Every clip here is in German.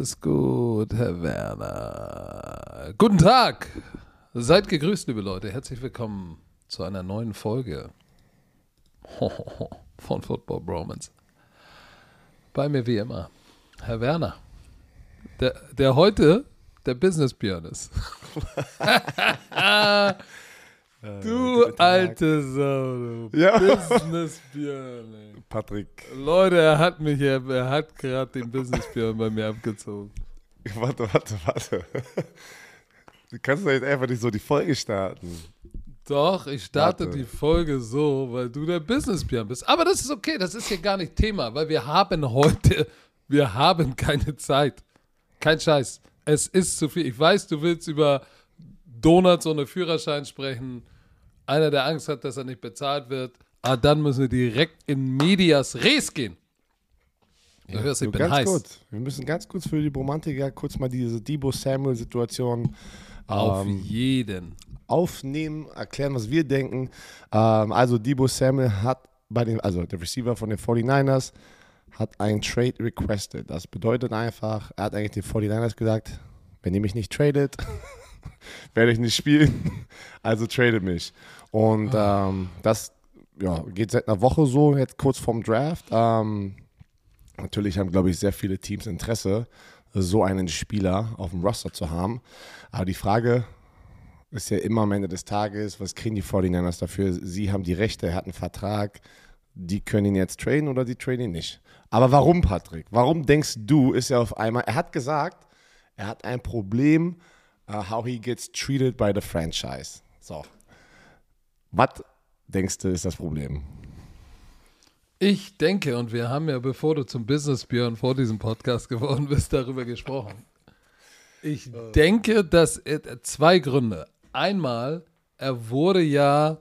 Alles gut, Herr Werner. Guten Tag. Seid gegrüßt, liebe Leute. Herzlich willkommen zu einer neuen Folge von Football Bromance. Bei mir wie immer, Herr Werner, der, der heute der Business Björn ist. du alte Sau, du Ja. Business Björn. ey. Patrick, Leute, er hat mich, er, er hat gerade den Business Björn bei mir abgezogen. warte, warte, warte. Du kannst doch jetzt einfach nicht so die Folge starten. Doch, ich starte Warte. die Folge so, weil du der Business Björn bist. Aber das ist okay, das ist hier gar nicht Thema, weil wir haben heute, wir haben keine Zeit. Kein Scheiß. Es ist zu viel. Ich weiß, du willst über Donuts ohne Führerschein sprechen. Einer, der Angst hat, dass er nicht bezahlt wird. Aber dann müssen wir direkt in Medias Res gehen. Du hörst, ich So bin ganz heiß. kurz. Wir müssen ganz kurz für die Romantiker kurz mal diese Debo Samuel-Situation Auf ähm, jeden. aufnehmen, erklären, was wir denken. Ähm, also Debo Samuel hat bei den, also der Receiver von den 49ers hat einen Trade requested. Das bedeutet einfach, er hat eigentlich den 49ers gesagt, wenn ihr mich nicht tradet, werde ich nicht spielen. Also tradet mich. Und ähm, das ja, geht seit einer Woche so, jetzt kurz vorm Draft. Ähm, natürlich haben, glaube ich, sehr viele Teams Interesse, so einen Spieler auf dem Roster zu haben. Aber die Frage ist ja immer am Ende des Tages, was kriegen die 49ers dafür? Sie haben die Rechte, er hat einen Vertrag, die können ihn jetzt traden oder die traden ihn nicht. Aber warum, Patrick? Warum denkst du, ist er auf einmal, er hat gesagt, er hat ein Problem, uh, how he gets treated by the franchise. So. Was denkst du, ist das Problem? Ich denke, und wir haben ja, bevor du zum Business Björn vor diesem Podcast geworden bist, darüber gesprochen. Ich denke, dass er, zwei Gründe. Einmal, er wurde ja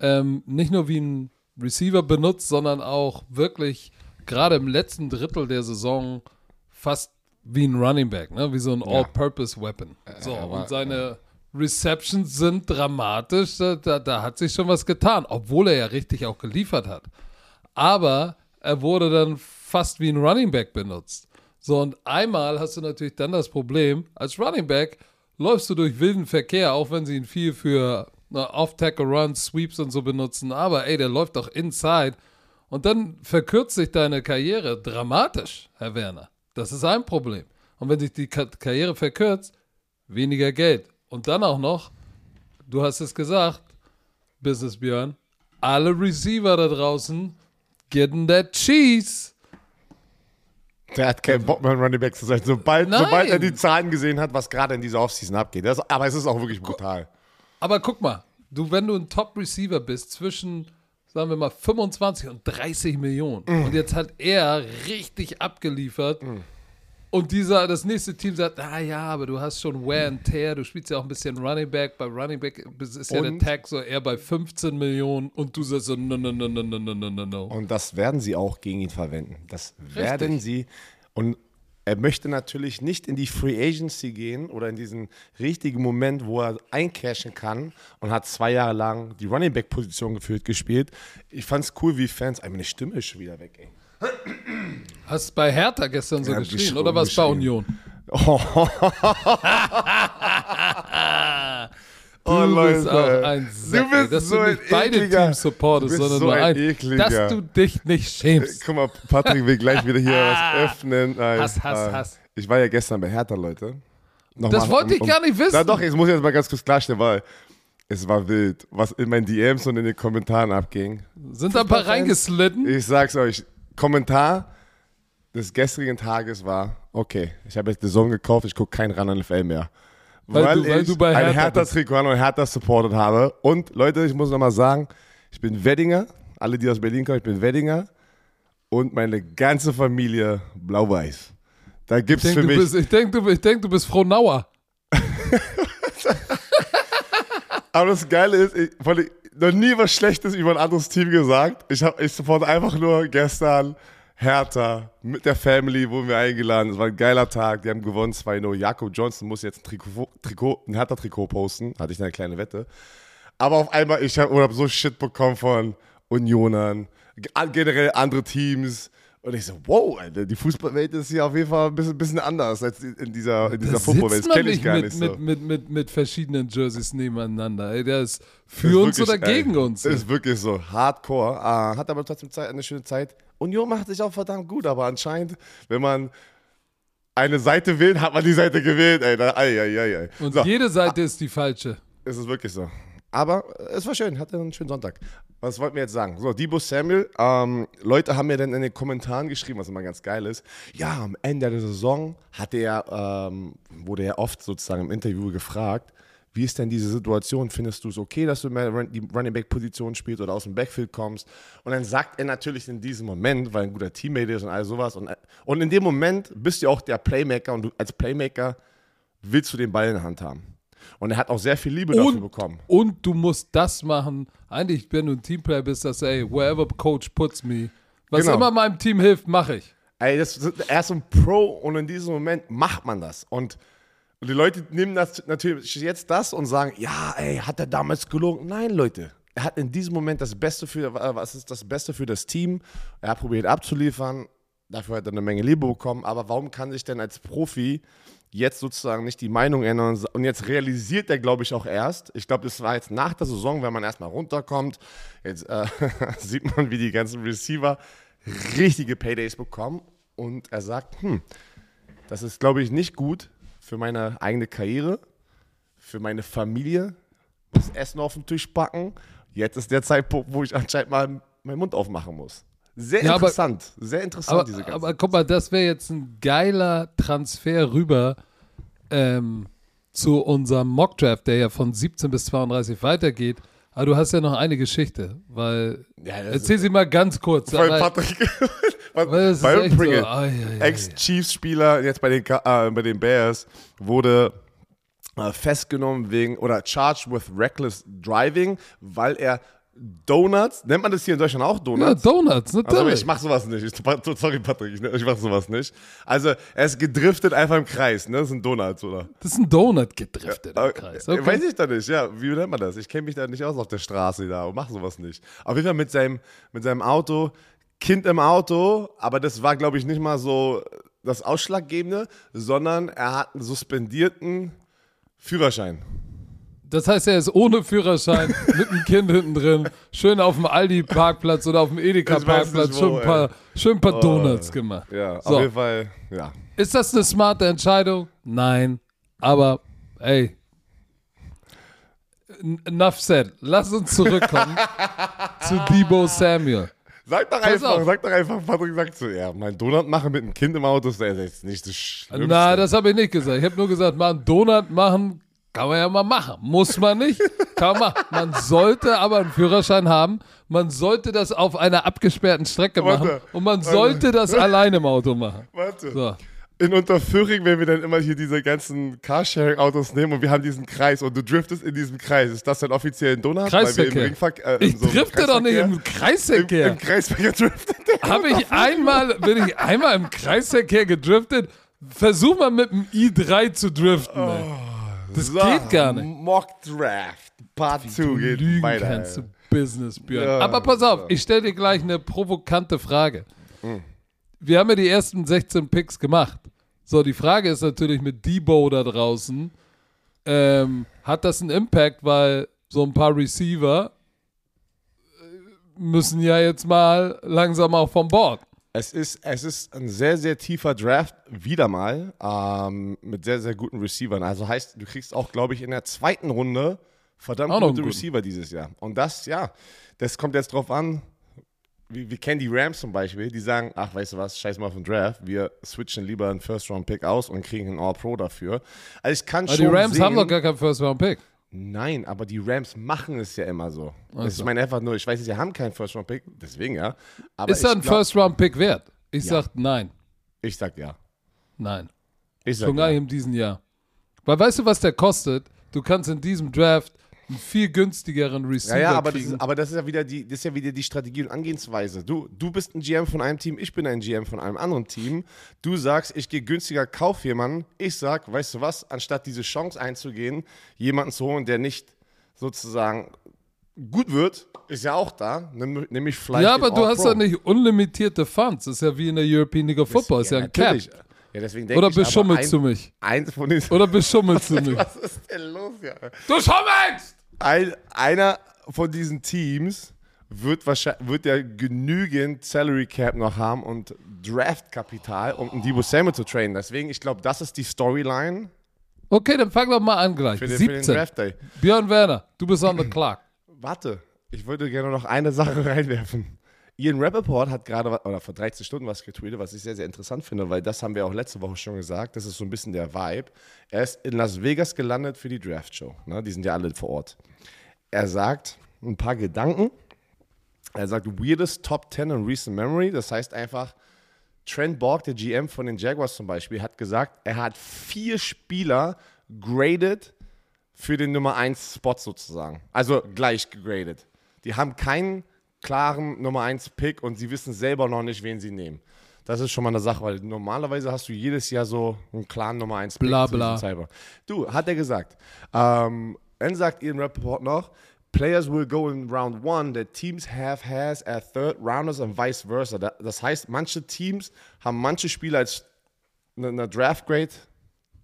ähm, nicht nur wie ein Receiver benutzt, sondern auch wirklich gerade im letzten Drittel der Saison fast wie ein Running Back, ne? wie so ein All-Purpose-Weapon. So, er war- und seine Receptions sind dramatisch, da, da, da hat sich schon was getan, obwohl er ja richtig auch geliefert hat. Aber er wurde dann fast wie ein Running Back benutzt. So, und einmal hast du natürlich dann das Problem, als Running Back läufst du durch wilden Verkehr, auch wenn sie ihn viel für ne, Off-Tackle-Runs, Sweeps und so benutzen. Aber ey, der läuft doch inside. Und dann verkürzt sich deine Karriere dramatisch, Herr Werner. Das ist ein Problem. Und wenn sich die Ka Karriere verkürzt, weniger Geld. Und dann auch noch, du hast es gesagt, Business Björn, alle Receiver da draußen getting that cheese. Der hat keinen Bock mehr, ein Running Back zu sein. Sobald, Nein. sobald er die Zahlen gesehen hat, was gerade in dieser Offseason abgeht. Das, aber es ist auch wirklich brutal. Aber guck mal, du, wenn du ein Top-Receiver bist zwischen, sagen wir mal, 25 und 30 Millionen und jetzt hat er richtig abgeliefert und dieser, das nächste Team sagt, ah ja, aber du hast schon Wear and Tear, du spielst ja auch ein bisschen Running Back, bei Running Back ist ja der Und? Tag so eher bei 15 Millionen und du sagst so, no, no, no, no, no, no, no, no. Und das werden sie auch gegen ihn verwenden. Das werden sie. Und er möchte natürlich nicht in die Free Agency gehen oder in diesen richtigen Moment, wo er eincashen kann und hat zwei Jahre lang die Running Back Position geführt gespielt. Ich fand es cool, wie Fans. Meine Stimme ist schon wieder weg, ey. Hast bei Hertha gestern so Ja, geschrien oder was bei. Union? Oh, Du Oh, bist Leute. auch ein Sack, Du bist dass so du ein nicht beide ekliger- Teams supportest, bist sondern so nur ein ekliger. Dass du dich nicht schämst. Guck mal, Patrick will gleich wieder hier was öffnen. Nein, Hass, Hass, äh, Hass. Ich war ja gestern bei Hertha, Leute. Noch Das wollte ich gar nicht wissen. Na doch, jetzt muss ich jetzt mal ganz kurz klarstellen, weil es war wild, was in meinen DMs und in den Kommentaren abging. Sind da ein paar reingeslitten? Ich sag's euch, Kommentar des gestrigen Tages war, okay, ich habe jetzt The Zone gekauft, ich gucke kein Run NFL mehr. Weil du- weil ich bei ein Hertha Hertha-Trikot und Hertha supported habe. Und Leute, ich muss nochmal sagen, ich bin Weddinger, alle, die aus Berlin kommen, ich bin Weddinger und meine ganze Familie blau-weiß. Da gibt's Ich für denke, du, mich bist- ich denk, du, ich denk, du bist Frohnauer. Aber das Geile ist, ich wollte noch nie was Schlechtes über ein anderes Team gesagt. Ich, hab, ich support einfach nur gestern Hertha mit der Family, wurden wir eingeladen. Es war ein geiler Tag. Die haben gewonnen 2-0. Jakob Johnson muss jetzt ein Trikot, Trikot, ein Hertha-Trikot posten. Hatte ich eine kleine Wette. Aber auf einmal, ich habe hab so Shit bekommen von Unionern, generell andere Teams. Und ich so, wow, Alter, die Fußballwelt ist hier auf jeden Fall ein bisschen, bisschen anders als in dieser, in dieser Footballwelt. Das kenne ich gar mit, nicht mit, so. mit, mit, mit verschiedenen Jerseys nebeneinander. Ey, der ist für Ist uns wirklich, oder gegen ey, uns. Ist wirklich so, hardcore. Ah, hat aber trotzdem Zeit, eine schöne Zeit. Union macht sich auch verdammt gut, aber anscheinend, wenn man eine Seite wählt, hat man die Seite gewählt. Ey, da, ei, ei, ei, ei. Und so, jede Seite ist die falsche. ist es wirklich so. Aber äh, es war schön, hatte einen schönen Sonntag. Was wollten wir jetzt sagen? So, Debo Samuel, ähm, Leute haben mir dann in den Kommentaren geschrieben, was immer ganz geil ist. Ja, am Ende der Saison hatte er, ähm, wurde er oft sozusagen im Interview gefragt, wie ist denn diese Situation? Findest du es okay, dass du mehr die Running Back Position spielst oder aus dem Backfield kommst? Und dann sagt er natürlich in diesem Moment, weil ein guter Teammate ist und all sowas. Und, und in dem Moment bist du auch der Playmaker und du als Playmaker willst du den Ball in der Hand haben. Und er hat auch sehr viel Liebe dafür Und, bekommen. und du musst das machen. Eigentlich, wenn du ein Teamplayer bist, dass ey, wherever coach puts me, was Genau. immer meinem Team hilft, mache ich. Ey, das, er ist ein Pro und in diesem Moment macht man das. Und, und die Leute nehmen das natürlich jetzt das und sagen, ja, ey, hat er damals gelogen? Nein, Leute. Er hat in diesem Moment das Beste für, äh, was ist das Beste für das Team? Er hat probiert abzuliefern. Dafür hat er eine Menge Liebe bekommen. Aber warum kann sich denn als Profi jetzt sozusagen nicht die Meinung ändern? Und- jetzt realisiert er, glaube ich, auch erst. Ich glaube, das war jetzt nach der Saison, wenn man erstmal runterkommt. Jetzt äh, sieht man, wie die ganzen Receiver richtige Paydays bekommen. Und er sagt, hm, das ist, glaube ich, nicht gut für meine eigene Karriere, für meine Familie, das Essen auf den Tisch packen. Jetzt ist der Zeitpunkt, wo ich anscheinend mal meinen Mund aufmachen muss. Sehr Ja, aber- interessant, sehr interessant, Aber, diese ganze aber guck mal, das wäre jetzt ein geiler Transfer rüber ähm, zu unserem Mockdraft, der ja von 17 bis 32 weitergeht. Aber du hast ja noch eine Geschichte, weil. Ja, erzähl sie mal ganz kurz. Weil Patrick, weil Byron so, ai. Ex-Chiefs-Spieler, jetzt bei den, äh, bei den Bears, wurde äh, festgenommen wegen oder charged with reckless driving, weil er Donuts, nennt man das hier in Deutschland auch Ja, Donuts? Donuts, Also natürlich. ich mach sowas nicht. Ich, sorry, Patrick, ich, ich mach sowas nicht. Also er ist gedriftet einfach im Kreis, ne? Das sind Donuts, oder? das ist ein Donut gedriftet Äh, im Kreis. äh, Okay. Weiß ich da nicht, ja. Wie nennt man das? Ich kenne mich da nicht aus auf der Straße da und mache sowas nicht. Auf jeden Fall mit seinem, mit seinem Auto, Kind im Auto, aber das war, glaube ich, nicht mal so das Ausschlaggebende, sondern er hat einen suspendierten Führerschein. Das heißt, er ist ohne Führerschein mit einem Kind hinten drin, schön auf dem Aldi-Parkplatz oder auf dem Edeka-Parkplatz, schön ein paar, schön ein paar Donuts gemacht. Ja, So. auf jeden Fall, ja. Ist das eine smarte Entscheidung? Nein. Aber, ey. Enough said. Lass uns zurückkommen zu Debo Samuel. Sag doch Pass einfach, auf. sag doch einfach, Patrick sagt so, ja, mein Donut machen mit einem Kind im Auto ist jetzt nicht das Schlimmste. Na, das habe ich nicht gesagt. Ich habe nur gesagt, mal einen Donut machen, kann man ja mal machen. Muss man nicht, kann man machen. Man sollte aber einen Führerschein haben. Man sollte das auf einer abgesperrten Strecke Warte, machen. Und man warte. sollte das alleine im Auto machen. Warte. So. In Unterföhring, wenn wir dann immer hier diese ganzen Carsharing-Autos nehmen und wir haben diesen Kreis und du driftest in diesem Kreis, ist das dann offiziell ein Donut? Kreisverkehr. Äh, Ich so drifte doch nicht im Kreisverkehr. Im, Im Kreisverkehr driftet. Habe ich einmal, bin ich einmal im Kreisverkehr gedriftet? Versuch mal mit dem i3 zu driften. ey. Das So, geht gar nicht. Mock Draft, Part 2 Du geht lügen weiter. kannst du. Business, Björn. Ja, Aber pass auf, ich stelle dir gleich eine provokante Frage. Hm. Wir haben ja die ersten 16 Picks gemacht. So, die Frage ist natürlich mit Debo da draußen, ähm, hat das einen Impact, weil so ein paar Receiver äh, müssen ja jetzt mal langsam auch vom Bord. Es ist, es ist ein sehr, sehr tiefer Draft, wieder mal, ähm, mit sehr, sehr guten Receivern. Also heißt, du kriegst auch, glaube ich, in der zweiten Runde verdammt Auch gute. Receiver dieses Jahr. Und das, ja, das kommt jetzt drauf an. Wir, wir kennen die Rams zum Beispiel, die sagen, ach, weißt du was, scheiß mal auf den Draft, wir switchen lieber einen First-Round-Pick aus und kriegen einen All-Pro dafür. Also ich kann Aber schon die Rams sehen, haben doch gar keinen First-Round-Pick. Nein, aber die Rams machen es ja immer so. Das so. Ich meine einfach nur, ich weiß, sie haben keinen First-Round-Pick, deswegen ja. Aber Ist er ein First-Round-Pick wert? Ich Ja. sag nein. Ich sag ja. Nein. Ich sag Schon gar ja. nicht in diesem Jahr. Weil weißt du, was der kostet? Du kannst in diesem Draft einen viel günstigeren Receiver Ja, ja, aber das, kriegen. ist, aber das ist ja wieder die, das ist ja wieder die Strategie und Angehensweise. Du, du bist ein GM von einem Team, ich bin ein GM von einem anderen Team. Du sagst, ich gehe günstiger, kauf jemanden. Ich sag, weißt du was, anstatt diese Chance einzugehen, jemanden zu holen, der nicht sozusagen gut wird, ist ja auch da. Nämlich vielleicht. Ja, aber du hast ja nicht unlimitierte Funds. Das ist ja wie in der European League of Football. ist ja ein Cap. Ja, deswegen Oder beschummelst du mich? Eins von den. Oder beschummelst du mich? Was ist denn los, ja? Du schummelst! Ein, einer von diesen Teams wird, wahrscheinlich, wird ja genügend Salary Cap noch haben und Draftkapital, um einen Debo Samuel zu trainen. Deswegen, ich glaube, das ist die Storyline Okay, dann fang doch mal an gleich. für den, für den 17. Draft Day. Björn Werner, du bist on the clock. Warte, ich würde gerne noch eine Sache reinwerfen. Ian Rappaport hat gerade, oder vor 13 Stunden was getweetet, was ich sehr, sehr interessant finde, weil das haben wir auch letzte Woche schon gesagt. Das ist so ein bisschen der Vibe. Er ist in Las Vegas gelandet für die Draft-Show. Ne? Die sind ja alle vor Ort. Er sagt ein paar Gedanken. Er sagt, weirdest Top 10 in recent memory. Das heißt einfach, Trent Borg, der GM von den Jaguars zum Beispiel, hat gesagt, er hat vier Spieler graded für den Nummer 1 Spot sozusagen. Also gleich gegradet. Die haben keinen klaren Nummer 1 Pick und sie wissen selber noch nicht, wen sie nehmen. Das ist schon mal eine Sache, weil normalerweise hast du jedes Jahr so einen klaren Nummer 1 Pick. Bla, bla. Du, hat er gesagt. Ähm, dann sagt Ian Rappaport noch, Players will go in round one that teams have has at third rounders and vice versa. Da- Das heißt, manche Teams haben manche Spieler als eine, eine Draft Grade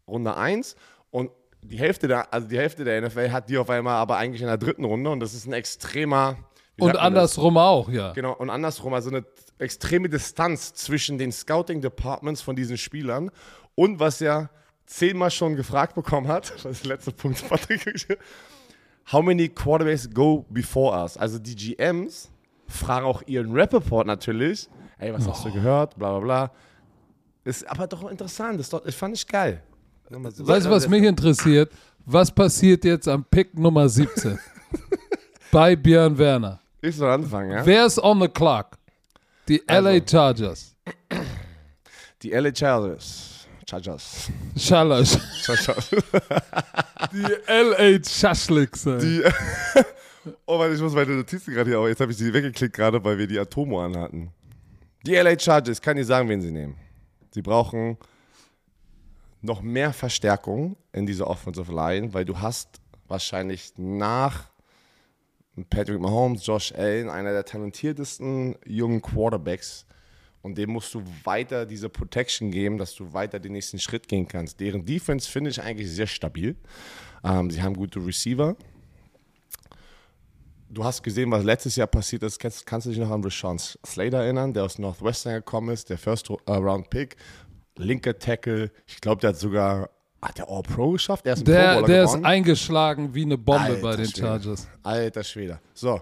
Runde 1 und die Hälfte der, also die Hälfte der NFL hat die auf einmal aber eigentlich in der dritten Runde und das ist ein extremer Und man das? andersrum auch, ja. Genau, und andersrum, also eine extreme Distanz zwischen den Scouting-Departments von diesen Spielern und was er zehnmal schon gefragt bekommen hat, das ist der letzte Punkt, Patrick, how many quarterbacks go before us? Also die GMs fragen auch ihren Rappaport natürlich, ey, was hast du gehört, bla bla bla. Ist aber doch interessant, das, ist doch, das fand ich geil. Weißt du, was mich interessiert? Was passiert jetzt am Pick Nummer 17? Bei Björn Werner. Ich soll anfangen, ja? Wer ist on the clock? Die Also. LA Chargers. Die LA Chargers. Chargers. Schallers. Chargers. Die LA Schaschlicks. Die, oh Mann, ich muss meine Notizen gerade hier auch. Jetzt habe ich sie weggeklickt gerade, weil wir die Atomo anhatten. Die LA Chargers, kann ich sagen, wen sie nehmen. Sie brauchen noch mehr Verstärkung in dieser Offensive Line, weil du hast wahrscheinlich nach Patrick Mahomes, Josh Allen, einer der talentiertesten jungen Quarterbacks. Und dem musst du weiter diese Protection geben, dass du weiter den nächsten Schritt gehen kannst. Deren Defense finde ich eigentlich sehr stabil. Ähm, sie haben gute Receiver. Du hast gesehen, was letztes Jahr passiert ist. Kannst, kannst du dich noch an Rashawn Slater erinnern, der aus Northwestern gekommen ist, der First äh, Round Pick, linker Tackle. Ich glaube, der hat sogar hat der All Pro geschafft. Er ist ein Der, der ist eingeschlagen wie eine Bombe Alter bei den Schwede. Chargers. Alter Schwede. So,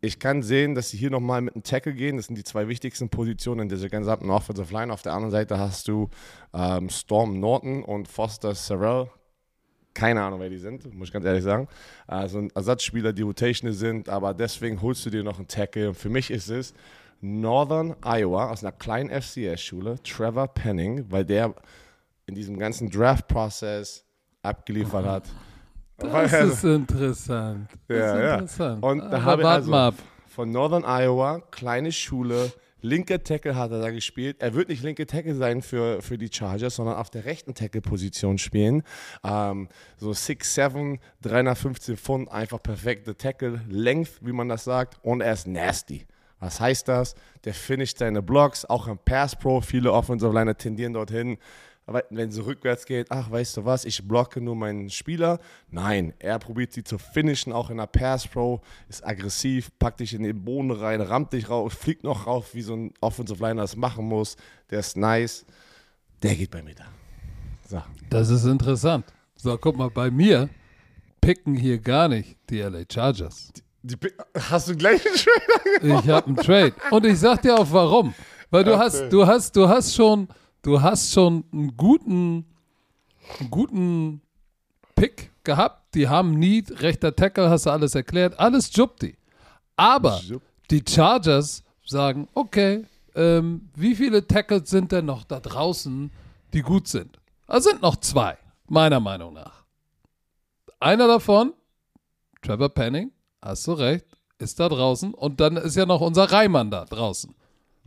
ich kann sehen, dass sie hier nochmal mit einem Tackle gehen. Das sind die zwei wichtigsten Positionen in dieser gesamten Offensive Line. Auf der anderen Seite hast du ähm, Storm Norton und Foster Sarell. Keine Ahnung, wer die sind, muss ich ganz ehrlich sagen. Also ein Ersatzspieler, die Rotational sind, aber deswegen holst du dir noch einen Tackle. Und für mich ist es Northern Iowa aus einer kleinen FCS-Schule, Trevor Penning, weil der in diesem ganzen Draft-Prozess abgeliefert hat. Das ist interessant. Das Ja, ist ja. interessant. Und da Aber habe ich also ab. von Northern Iowa, kleine Schule, linker Tackle hat er da gespielt. Er wird nicht linke Tackle sein für, für die Chargers, sondern auf der rechten Tackle-Position spielen. Ähm, so 6'7, 315 Pfund, einfach perfekte Tackle, Length, wie man das sagt, und er ist nasty. Was heißt das? Der finisht seine Blocks, auch im Pass Pro. Viele Offensive Liner tendieren dorthin. Aber wenn sie rückwärts geht, ach, weißt du was, ich blocke nur meinen Spieler. Nein, er probiert sie zu finishen, auch in der Pass Pro, ist aggressiv, packt dich in den Boden rein, rammt dich raus, fliegt noch rauf, wie so ein Offensive Liner das machen muss. Der ist nice. Der geht bei mir da. So. Das ist interessant. So, guck mal, bei mir picken hier gar nicht die LA Chargers. Die, hast du gleich einen Trailer? Ich habe einen Trade. Und ich sag dir auch warum. Weil du Ach, hast, nee. du hast, du hast schon, du hast schon einen guten, einen guten Pick gehabt. Die haben Need, rechter Tackle, hast du alles erklärt. Alles Jupti. Aber die Chargers sagen, okay, ähm, wie viele Tackles sind denn noch da draußen, die gut sind? Es sind noch zwei, meiner Meinung nach. Einer davon, Trevor Penning, hast du recht, ist da draußen. Und dann ist ja noch unser Reimann da draußen.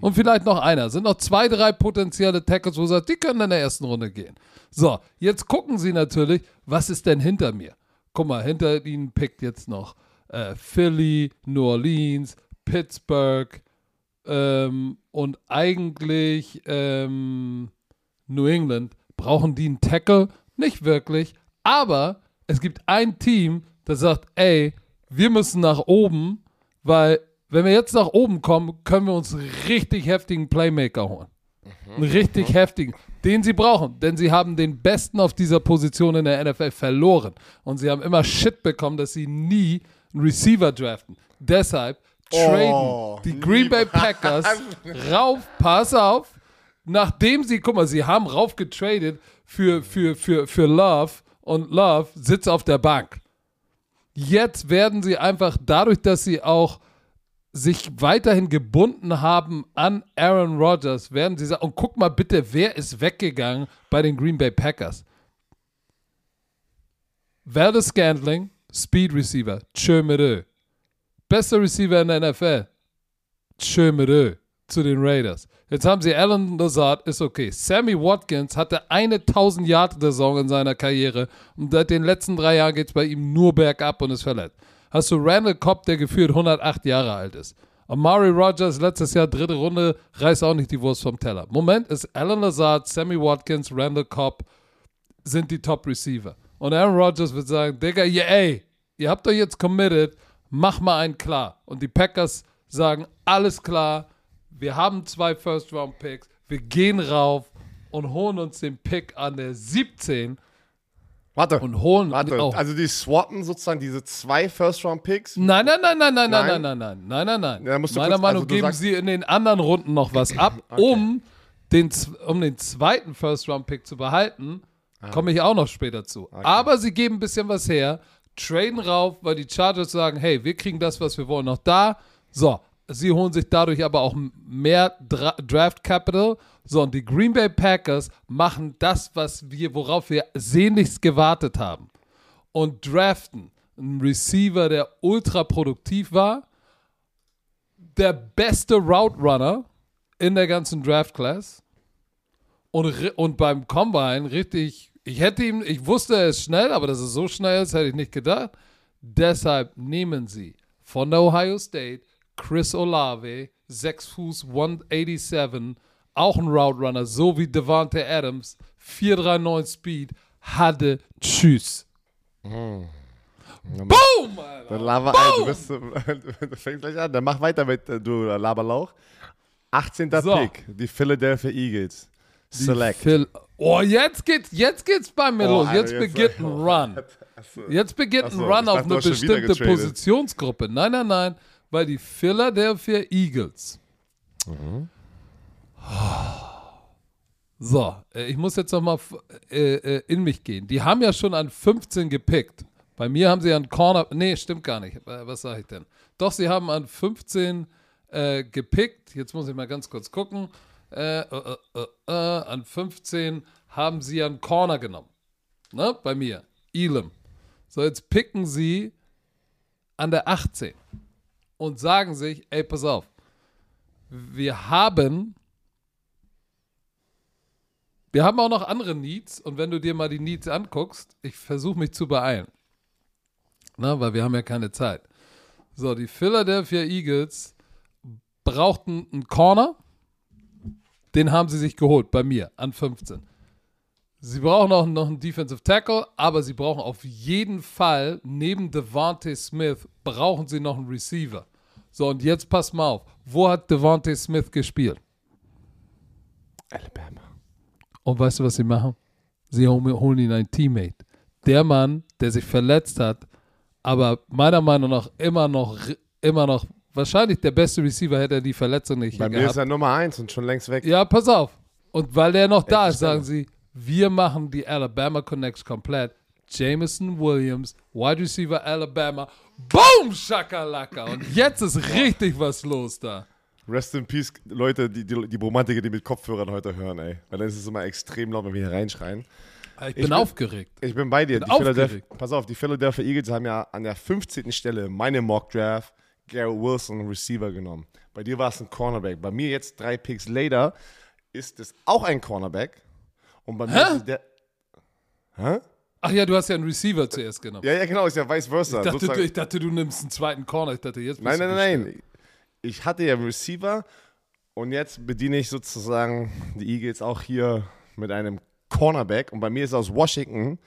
Und vielleicht noch einer. Sind noch zwei, drei potenzielle Tackles, wo du sagst, die können in der ersten Runde gehen. So, jetzt gucken sie natürlich, was ist denn hinter mir? Guck mal, hinter ihnen pickt jetzt noch äh, Philly, New Orleans, Pittsburgh ähm, und eigentlich ähm, New England brauchen die einen Tackle? Nicht wirklich, aber es gibt ein Team, das sagt, ey, wir müssen nach oben, weil wenn wir jetzt nach oben kommen, können wir uns einen richtig heftigen Playmaker holen. Einen richtig heftigen, den sie brauchen, denn sie haben den Besten auf dieser Position in der NFL verloren. Und sie haben immer Shit bekommen, dass sie nie einen Receiver draften. Deshalb traden Oh, die Green Bay Packers rauf, pass auf, nachdem sie, guck mal, sie haben rauf getradet für, für, für, für Love und Love sitzt auf der Bank. Jetzt werden sie einfach dadurch, dass sie auch sich weiterhin gebunden haben an Aaron Rodgers, werden sie sagen, und guck mal bitte, wer ist weggegangen bei den Green Bay Packers? Valdez Scantling, Speed Receiver, tschö mit ö. Bester Receiver in der NFL, tschö mit ö, zu den Raiders. Jetzt haben sie Alan Lazard, ist okay. Sammy Watkins hatte eine 1000 Yard Saison in seiner Karriere und seit den letzten drei Jahren geht es bei ihm nur bergab und ist verletzt. Hast du Randall Cobb, der gefühlt 108 Jahre alt ist. Amari Rogers, letztes Jahr dritte Runde, reißt auch nicht die Wurst vom Teller. Moment ist Alan Lazard, Sammy Watkins, Randall Cobb sind die Top Receiver. Und Aaron Rodgers wird sagen, Digga, yeah, ihr habt euch jetzt committed, mach mal einen klar. Und die Packers sagen, alles klar, wir haben zwei First-Round-Picks, wir gehen rauf und holen uns den Pick an der 17 Warte. und holen Warte, oh. also die swappen sozusagen diese zwei First-Round-Picks. Nein, nein, nein, nein, nein, nein, Nein? nein, nein, nein, nein, nein, nein. Ja, Meiner kurz- Meinung also geben sie in den anderen Runden noch was ab, um, den, um den zweiten First-Round-Pick zu behalten. Ah. Komme ich auch noch später zu. Aber sie geben ein bisschen was her, traden rauf, weil die Chargers sagen, hey, wir kriegen das, was wir wollen, noch da. So, sie holen sich dadurch aber auch mehr Dra Draft Capital. So, und die Green Bay Packers machen das, was wir, worauf wir sehnlichst gewartet haben. Und draften einen Receiver, der ultra produktiv war, der beste Route Runner in der ganzen Draft Class und, und beim Combine richtig, ich hätte ihm, ich wusste, ist schnell, aber dass er so schnell ist, hätte ich nicht gedacht. Deshalb nehmen sie von der Ohio State Chris Olave, 6 Fuß 187, auch ein Route Runner, so wie Devante Adams, 439 Speed, hatte Tschüss. Boom! Alter. Dann laber, ey, du, bist, du fängst gleich an. Dann mach weiter mit, äh, du Laberlauch. 18. So. Pick, die Philadelphia Eagles. Die Select. Phil oh, jetzt geht's, jetzt geht's bei mir Oh, los. Jetzt jetzt- beginnt ein Run. Jetzt beginnt ein Run auf eine bestimmte. Positionsgruppe. Nein, nein, nein, weil die Philadelphia Eagles. So, äh, ich muss jetzt nochmal äh, äh, in mich gehen. Die haben ja schon an 15 gepickt. Bei mir haben sie an Corner. Nee, stimmt gar nicht. Was sage ich denn? Doch, sie haben an 15 äh, gepickt. Jetzt muss ich mal ganz kurz gucken. Äh, an 15 haben sie an Corner genommen. Ne? Bei mir. Elam. So, jetzt picken sie an der 18 und sagen sich, ey, pass auf, wir haben, wir haben auch noch andere Needs und wenn du dir mal die Needs anguckst, ich versuche mich zu beeilen, Na, weil wir haben ja keine Zeit. So, die Philadelphia Eagles brauchten einen Corner, den haben sie sich geholt bei mir an 15. Sie brauchen auch noch einen Defensive Tackle, aber sie brauchen auf jeden Fall neben Devontae Smith brauchen sie noch einen Receiver. So, und jetzt pass mal auf. Wo hat Devontae Smith gespielt? Alabama. Und weißt du, was sie machen? Sie holen ihn einen Teammate. Der Mann, der sich verletzt hat, aber meiner Meinung nach immer noch, immer noch, wahrscheinlich der beste Receiver hätte er die Verletzung nicht Bei mir gehabt. ist er Nummer 1 und schon längst weg. Ja, pass auf. Und weil der noch da ist, sagen sie, wir machen die Alabama Connects komplett. Jameson Williams, Wide Receiver Alabama. Boom, Shakalaka. Und jetzt ist richtig was los da. Rest in Peace, Leute, die, die, die Romantiker, die mit Kopfhörern heute hören, ey. Weil dann ist es immer extrem laut, wenn wir hier reinschreien. Ich bin bin- aufgeregt. Ich bin bei dir. Bin aufgeregt. pass auf, die Philadelphia Eagles haben ja an der 15. Stelle meine Mock Draft Garrett Wilson, einen Receiver, genommen. Bei dir war es ein Cornerback. Bei mir jetzt drei Picks later ist es auch ein Cornerback. Und bei mir Hä? ist es der. Hä? Ach ja, du hast ja einen Receiver zuerst genommen. Ja, ja, genau, ist ja vice versa. ich, dachte, du, ich dachte, du nimmst einen zweiten Corner. Ich dachte, jetzt bist nein, nein, nein. Ich hatte ja einen Receiver und jetzt bediene ich sozusagen die Eagles auch hier mit einem Cornerback. Und bei mir ist aus Washington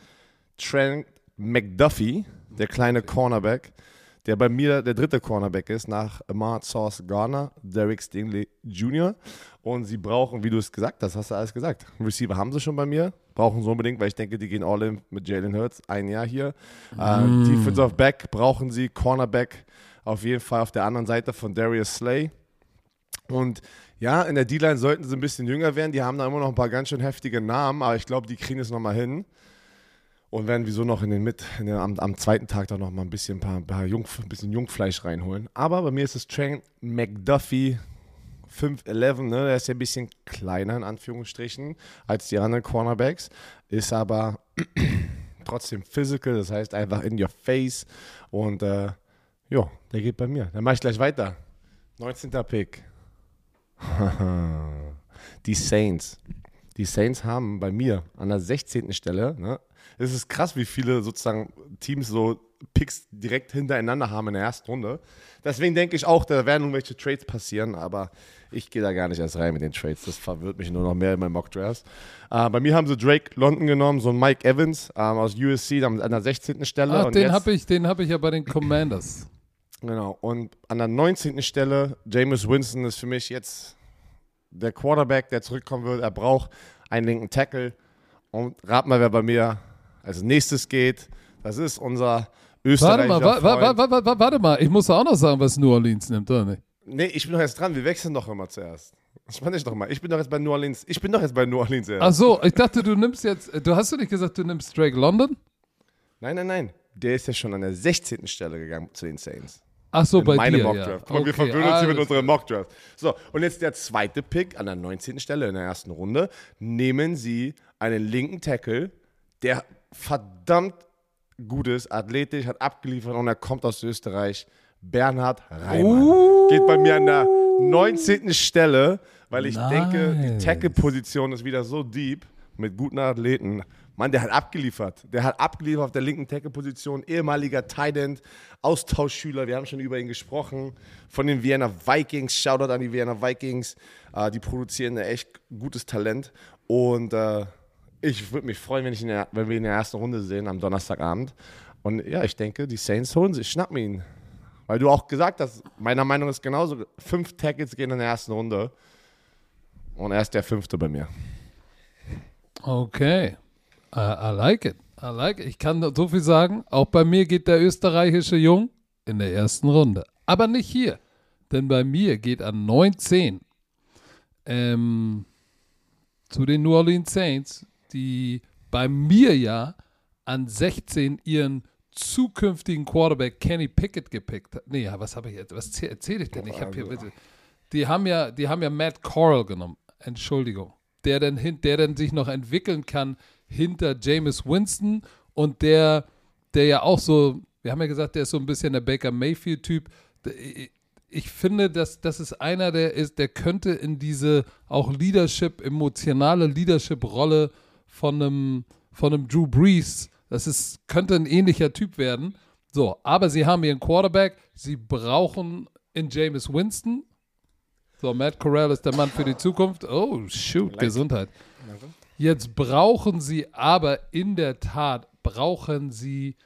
Trent McDuffie, der kleine Cornerback, der bei mir der dritte Cornerback ist, nach Ahmad Sauce Garner, Derek Stingley Jr. Und sie brauchen, wie du es gesagt hast, hast du alles gesagt. Einen Receiver haben sie schon bei mir, brauchen sie unbedingt, weil ich denke, die gehen all in mit Jalen Hurts, ein Jahr hier. Äh, Defensive Back brauchen sie, Cornerback auf jeden Fall auf der anderen Seite von Darius Slay. Und ja, in der D-Line sollten sie ein bisschen jünger werden. Die haben da immer noch ein paar ganz schön heftige Namen, aber ich glaube, die kriegen es nochmal hin. Und werden wieso noch in den mit, in den, am, am zweiten Tag da noch mal ein bisschen, paar, paar Jung, ein bisschen Jungfleisch reinholen. Aber bei mir ist es Trent McDuffie 5'11, ne? Der ist ja ein bisschen kleiner in Anführungsstrichen als die anderen Cornerbacks, ist aber trotzdem physical, das heißt einfach in your face. Und äh, ja, der geht bei mir. Dann mache ich gleich weiter. 19. Pick. die Saints. Die Saints haben bei mir an der 16. Stelle, ne, es ist krass, wie viele sozusagen Teams so Picks direkt hintereinander haben in der ersten Runde. Deswegen denke ich auch, da werden irgendwelche Trades passieren, aber ich gehe da gar nicht erst rein mit den Trades. Das verwirrt mich nur noch mehr in meinen Mock Drafts. Äh, bei mir haben sie Drake London genommen, so ein Mike Evans ähm, aus USC, an der 16. Stelle. Ach, den habe ich, den hab ich ja bei den Commanders. Genau. Und an der 19. Stelle, Jameis Winston ist für mich jetzt der Quarterback, der zurückkommen wird. Er braucht einen linken Tackle. Und rat mal, wer bei mir als nächstes geht. Das ist unser Warte Österreicher mal, wa, wa, wa, wa, wa, warte mal. Ich muss auch noch sagen, was New Orleans nimmt, oder nicht? Nee, ich bin doch jetzt dran. Wir wechseln doch immer zuerst. Spann dich doch mal. Ich bin doch jetzt bei New Orleans. Ich bin doch jetzt bei New Orleans erst. Ach so, ich dachte, du nimmst jetzt, du hast du nicht gesagt, du nimmst Drake London? Nein, nein, nein. Der ist ja schon an der 16. Stelle gegangen zu den Saints. Ach so, in bei meine dir, Mock ja. Guck mal, wir Okay, verwöhnen uns hier mit unserem Mock Draft. So, und jetzt der zweite Pick an der 19. Stelle in der ersten Runde. Nehmen Sie einen linken Tackle, der verdammt gut ist, athletisch, hat abgeliefert und er kommt aus Österreich. Bernhard Reimann. Uh. Geht bei mir an der 19. Stelle, weil ich denke, die Nice. Tackle-Position ist wieder so deep mit guten Athleten. Mann, der hat abgeliefert. Der hat abgeliefert auf der linken Tackle-Position. Ehemaliger Tight End, Austauschschüler. Wir haben schon über ihn gesprochen. Von den Vienna Vikings. Shoutout an die Vienna Vikings. Äh, die produzieren echt gutes Talent. Und äh, ich würde mich freuen, wenn, ich der, wenn wir ihn in der ersten Runde sehen am Donnerstagabend. Und ja, ich denke, die Saints holen sich, schnappen ihn. Weil du auch gesagt hast, meiner Meinung ist genauso, fünf Tackles gehen in der ersten Runde. Und er ist der fünfte bei mir. Okay. I, I like it. I like it. Ich kann so viel sagen. Auch bei mir geht der österreichische Jung in der ersten Runde. Aber nicht hier. Denn bei mir geht an 19 ähm, zu den New Orleans Saints, die bei mir ja an 16 ihren zukünftigen Quarterback Kenny Pickett gepickt hat. Nee, was habe ich jetzt? Was erzähle erzähl ich denn? Ich habe hier bitte. Die haben ja, die haben ja Matt Corral genommen. Entschuldigung. Der dann, hin, der dann sich noch entwickeln kann hinter Jameis Winston und der, der ja auch so, wir haben ja gesagt, der ist so ein bisschen der Baker Mayfield-Typ. Ich- finde, dass das ist einer, der ist, der könnte in diese auch Leadership, emotionale Leadership-Rolle von einem, von einem Drew Brees, das ist, könnte ein ähnlicher Typ werden. So, aber sie haben ihren Quarterback, sie brauchen in Jameis Winston. So, Matt Corral ist der Mann für die Zukunft. Oh, shoot, Gesundheit. Jetzt brauchen sie aber in der Tat, brauchen sie,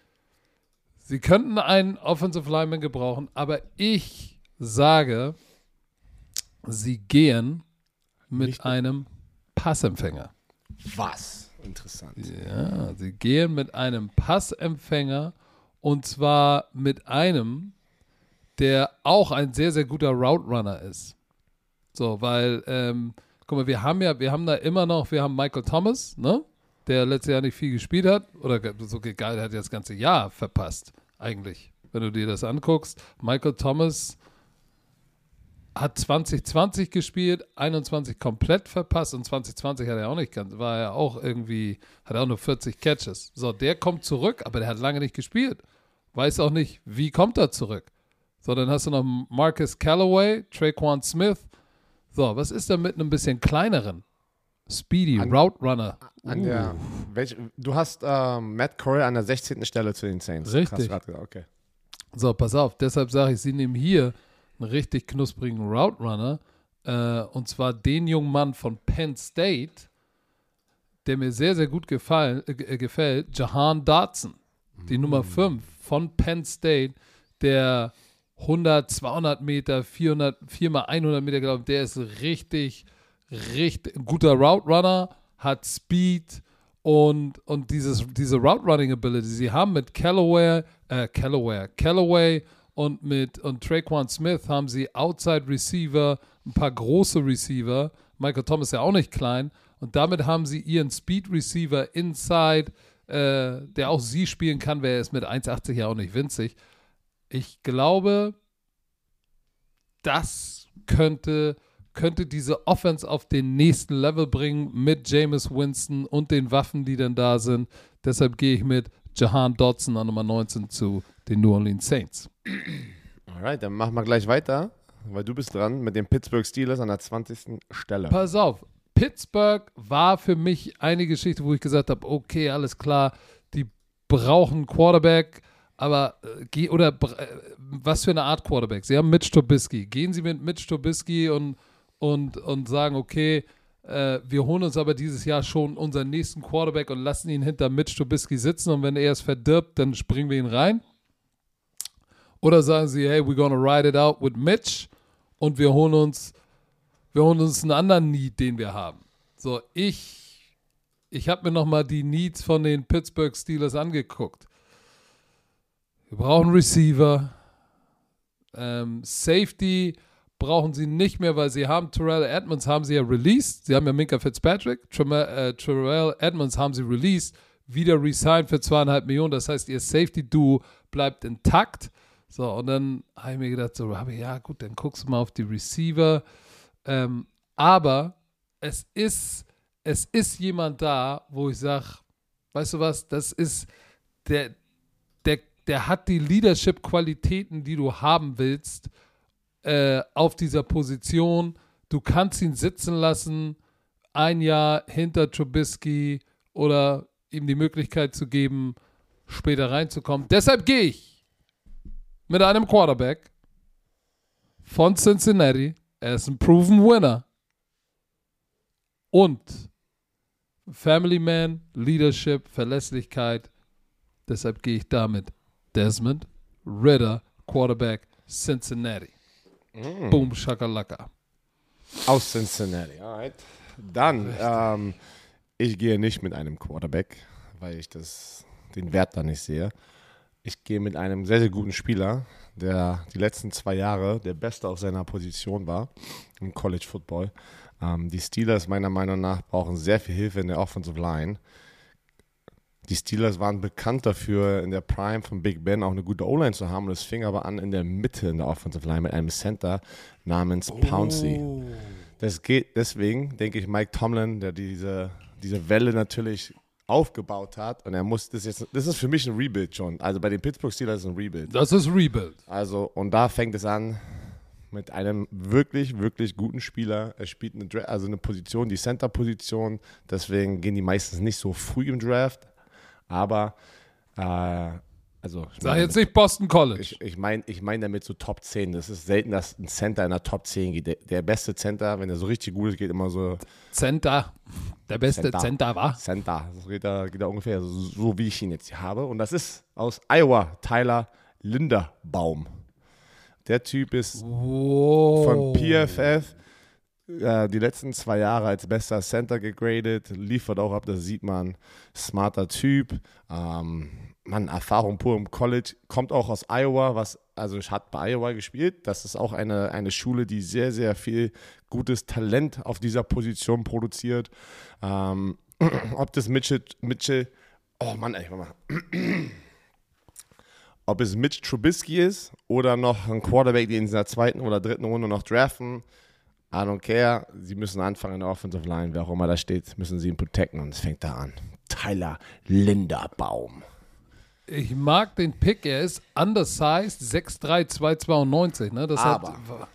sie könnten einen Offensive Lineman gebrauchen, aber ich sage, sie gehen mit Nicht- einem Passempfänger. Was? Interessant. Ja, sie gehen mit einem Passempfänger und zwar mit einem, der auch ein sehr, sehr guter Route Runner ist. So, weil, ähm, guck mal, wir haben ja, wir haben da immer noch, wir haben Michael Thomas, ne? Der letztes Jahr nicht viel gespielt hat, oder so egal, der hat ja das ganze Jahr verpasst, eigentlich, wenn du dir das anguckst. Michael Thomas hat 2020 gespielt, 21 komplett verpasst und 2020 hat er auch nicht ganz, war er auch irgendwie, hat auch nur 40 Catches. So, der kommt zurück, aber der hat lange nicht gespielt. Weiß auch nicht, wie kommt er zurück. So, dann hast du noch Marcus Callaway, Traquan Smith. So, was ist da mit einem bisschen kleineren? Speedy, Route Runner. An der, welch, du hast ähm, Matt Corey an der 16. Stelle zu den Saints. Richtig. Gesagt, okay. So, pass auf, deshalb sage ich, sie nehmen hier einen richtig knusprigen Route Runner. Äh, und zwar den jungen Mann von Penn State, der mir sehr, sehr gut gefallen, äh, gefällt, Jahan Dotson, die Nummer 5 von Penn State, der 100, 200 Meter, 400, 4 mal 100 Meter, ich, der ist richtig, richtig guter Route Runner, hat Speed und, und dieses, diese Route Running Ability, sie haben mit Callaway, äh, Callaway, Callaway und mit und Traquan Smith haben sie Outside Receiver, ein paar große Receiver, Michael Thomas ist ja auch nicht klein, und damit haben sie ihren Speed Receiver Inside, äh, der auch sie spielen kann, wer ist mit 1,80 ja auch nicht winzig. Ich glaube, das könnte, könnte diese Offense auf den nächsten Level bringen mit Jameis Winston und den Waffen, die dann da sind. Deshalb gehe ich mit Jahan Dodson an Nummer 19 zu den New Orleans Saints. Alright, dann machen wir gleich weiter, weil du bist dran mit den Pittsburgh Steelers an der 20. Stelle. Pass auf, Pittsburgh war für mich eine Geschichte, wo ich gesagt habe, okay, alles klar, die brauchen Quarterback, aber äh, oder äh, was für eine Art Quarterback? Sie haben Mitch Trubisky. Gehen Sie mit Mitch Trubisky und, und, und sagen, okay, äh, wir holen uns aber dieses Jahr schon unseren nächsten Quarterback und lassen ihn hinter Mitch Trubisky sitzen und wenn er es verdirbt, dann springen wir ihn rein. Oder sagen Sie, hey, we're gonna ride it out with Mitch und wir holen uns, wir holen uns einen anderen Need, den wir haben. So, ich, ich habe mir nochmal die Needs von den Pittsburgh Steelers angeguckt. Wir brauchen Receiver. Ähm, Safety brauchen sie nicht mehr, weil sie haben Terrell Edmonds haben sie ja released. Sie haben ja Minka Fitzpatrick. Terrell, äh, Terrell Edmonds haben sie released. Wieder resigned für zweieinhalb Millionen. Das heißt, ihr Safety-Duo bleibt intakt. So, und dann habe ich mir gedacht, so, ja gut, dann guckst du mal auf die Receiver. Ähm, aber es ist, es ist jemand da, wo ich sage, weißt du was, das ist der, der, hat die Leadership-Qualitäten, die du haben willst, äh, auf dieser Position. Du kannst ihn sitzen lassen, ein Jahr hinter Trubisky oder ihm die Möglichkeit zu geben, später reinzukommen. Deshalb gehe ich mit einem Quarterback von Cincinnati. Er ist ein proven Winner. Und Family Man, Leadership, Verlässlichkeit. Deshalb gehe ich damit Desmond Ritter, Quarterback Cincinnati. Mm. Boom, shakalaka. Aus Cincinnati, alright. Dann, ähm, ich gehe nicht mit einem Quarterback, weil ich das, den Wert da nicht sehe. Ich gehe mit einem sehr, sehr guten Spieler, der die letzten zwei Jahre der Beste auf seiner Position war im College Football. Ähm, die Steelers meiner Meinung nach brauchen sehr viel Hilfe in der Offensive Line. Die Steelers waren bekannt dafür, in der Prime von Big Ben auch eine gute O-Line zu haben. Und es fing aber an in der Mitte in der Offensive Line mit einem Center namens Pouncey. Oh. Das geht deswegen, denke ich, Mike Tomlin, der diese, diese Welle natürlich aufgebaut hat. Und er muss das jetzt, das ist für mich ein Rebuild schon. Also bei den Pittsburgh Steelers ist ein Rebuild. Das ist Rebuild. Also, und da fängt es an mit einem wirklich, wirklich guten Spieler. Er spielt eine, also eine Position, die Center-Position. Deswegen gehen die meistens nicht so früh im Draft. Aber, äh, also. ich Sag meine- jetzt nicht Boston College. ich, ich meine ich mein damit so Top 10. Das ist selten, dass ein Center in der Top 10 geht. Der, der beste Center, wenn er so richtig gut ist, geht immer so Center. Der beste Center. Center, war. Center. Das geht da, geht da ungefähr so, so, wie ich ihn jetzt hier habe. Und das ist aus Iowa, Tyler Linderbaum. Der Typ ist Wow. von PFF äh, die letzten zwei Jahre als bester Center gegradet, liefert auch ab, das sieht man. Smarter Typ, ähm, Mann, Erfahrung pur im College, kommt auch aus Iowa, was, also hat bei Iowa gespielt. Das ist auch eine, eine Schule, die sehr, sehr viel gutes Talent auf dieser Position produziert. Ähm, ob das Mitchell, Mitchell, oh Mann, ey, mal. Ob es Mitch Trubisky ist oder noch ein Quarterback, den sie in der zweiten oder dritten Runde noch draften, I don't care. Sie müssen anfangen in der Offensive Line. Wer auch immer da steht, müssen sie ihn protecten. Und es fängt da an. Tyler Linderbaum. Ich mag den Pick. Er ist undersized, 6'3", 292. Ne? Das Aber. Hat,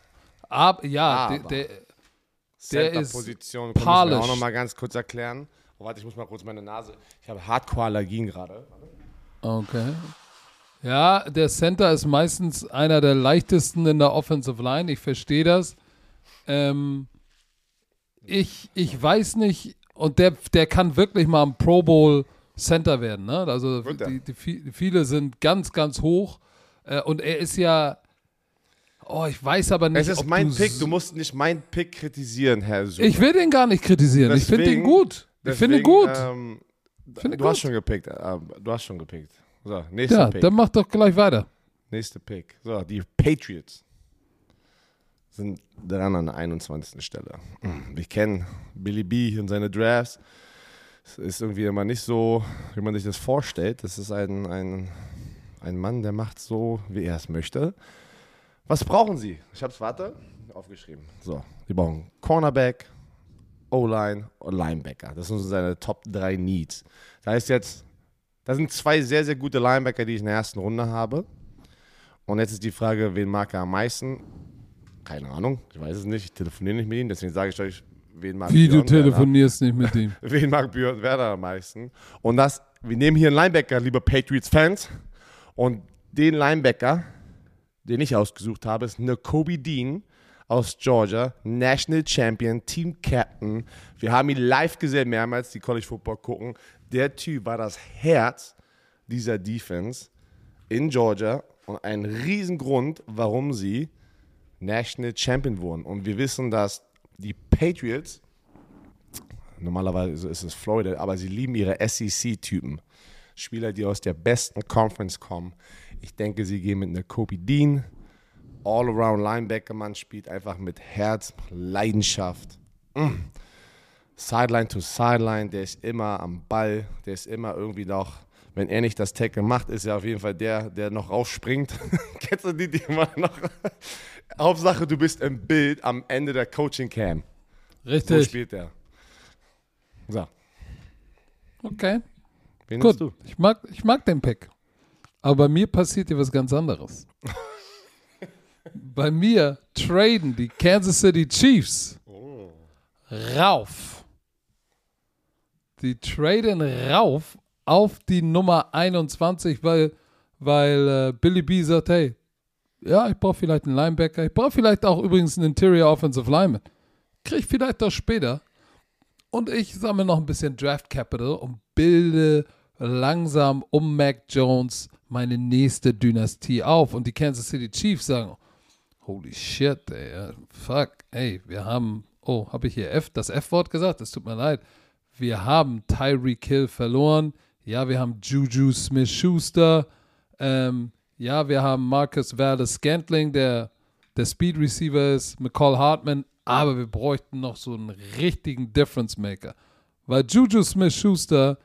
ab, ja, Aber. Der, der, Der ist Center-Position können wir auch polished. noch mal ganz kurz erklären. Oh, warte, ich muss mal kurz meine Nase. Ich habe Hardcore-Allergien gerade. Okay. Ja, der Center ist meistens einer der leichtesten in der Offensive Line. Ich verstehe das. Ähm, ich, ich weiß nicht, und der, der kann wirklich mal ein Pro Bowl Center werden. Ne? Also die, die, vi- viele sind ganz, ganz hoch. Äh, und er ist ja. Oh, ich weiß aber nicht. Es ist mein du Pick. Du musst nicht meinen Pick kritisieren, Herr Sucher. Ich will den gar nicht kritisieren. ich finde den Deswegen- gut. Ich finde ihn Deswegen, gut. Ähm, Finde du gut. hast schon gepickt. Äh, du hast schon gepickt. So, nächster ja, Pick. dann mach doch gleich weiter. Nächster Pick. So, die Patriots sind dran an der 21. Stelle. Wir kennen Billy B und seine Drafts. Es ist irgendwie immer nicht so, wie man sich das vorstellt. Das ist ein, ein, ein Mann, der macht so, wie er es möchte. Was brauchen sie? Ich habe es, warte, aufgeschrieben. So, die brauchen Cornerback, O-Line und Linebacker. Das sind so seine Top 3 Needs. Da ist jetzt, da sind zwei sehr, sehr gute Linebacker, die ich in der ersten Runde habe. Und jetzt ist die Frage, wen mag er am meisten? Keine Ahnung, ich weiß es nicht. Ich telefoniere nicht mit ihm, deswegen sage ich euch, wen mag Wie du Björn Werner? telefonierst nicht mit ihm. Wen mag Björn Werner am meisten? Und das, wir nehmen hier einen Linebacker, liebe Patriots-Fans. Und den Linebacker, den ich ausgesucht habe, ist Kobe Dean aus Georgia, National Champion, Team Captain. Wir haben ihn live gesehen, mehrmals, die College Football gucken. Der Typ war das Herz dieser Defense in Georgia und ein Riesengrund, warum sie National Champion wurden. Und wir wissen, dass die Patriots Normalerweise ist es Florida, aber sie lieben ihre SEC-Typen. Spieler, die aus der besten Conference kommen. Ich denke, sie gehen mit einer Kobe Dean. All-around Linebacker, man spielt einfach mit Herz, Leidenschaft. Mm. Sideline to Sideline, der ist immer am Ball, der ist immer irgendwie noch, wenn er nicht das Tackle macht, ist er auf jeden Fall der, der noch rausspringt. Kennst du die, die immer noch? Hauptsache, du bist im Bild am Ende der Coaching Cam. So Richtig. spielt er. So, Okay. wen Gut, du? ich mag, ich mag den Pick. Aber bei mir passiert hier was ganz anderes. bei mir traden die Kansas City Chiefs rauf. Die traden rauf auf die Nummer 21, weil, weil äh, Billy B sagt, hey, ja, ich brauche vielleicht einen Linebacker, ich brauche vielleicht auch übrigens einen Interior Offensive Lineman. Ich vielleicht auch später. Und ich sammle noch ein bisschen Draft Capital und bilde langsam um Mac Jones meine nächste Dynastie auf. Und die Kansas City Chiefs sagen, holy shit, ey, fuck, ey, wir haben, oh, habe ich hier F, das F-Wort gesagt? Es tut mir leid. Wir haben Tyreek Hill verloren. Ja, wir haben Juju Smith-Schuster. Ähm, ja, wir haben Marcus Valdes Scantling, der der Speed Receiver ist, McCall Hartman, aber wir bräuchten noch so einen richtigen Difference Maker. Weil Juju Smith Schuster,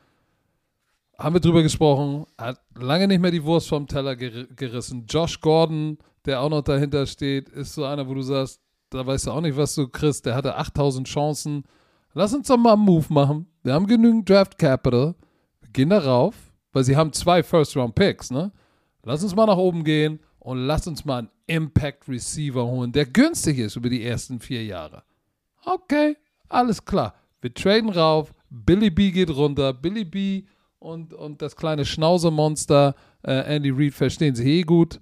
haben wir drüber gesprochen, hat lange nicht mehr die Wurst vom Teller ger gerissen. Josh Gordon, der auch noch dahinter steht, ist so einer, wo du sagst, da weißt du auch nicht, was du kriegst. Der hatte 8000 Chancen. Lass uns doch mal einen Move machen. Wir haben genügend Draft Capital. Gehen darauf, weil sie haben zwei First-Round-Picks, ne? Lass uns mal nach oben gehen und lass uns mal einen Impact Receiver holen, der günstig ist über die ersten vier Jahre. Okay, alles klar. Wir traden rauf. Billy B geht runter. Billy B und, und das kleine Schnauzemonster äh, Andy Reid verstehen sich eh gut.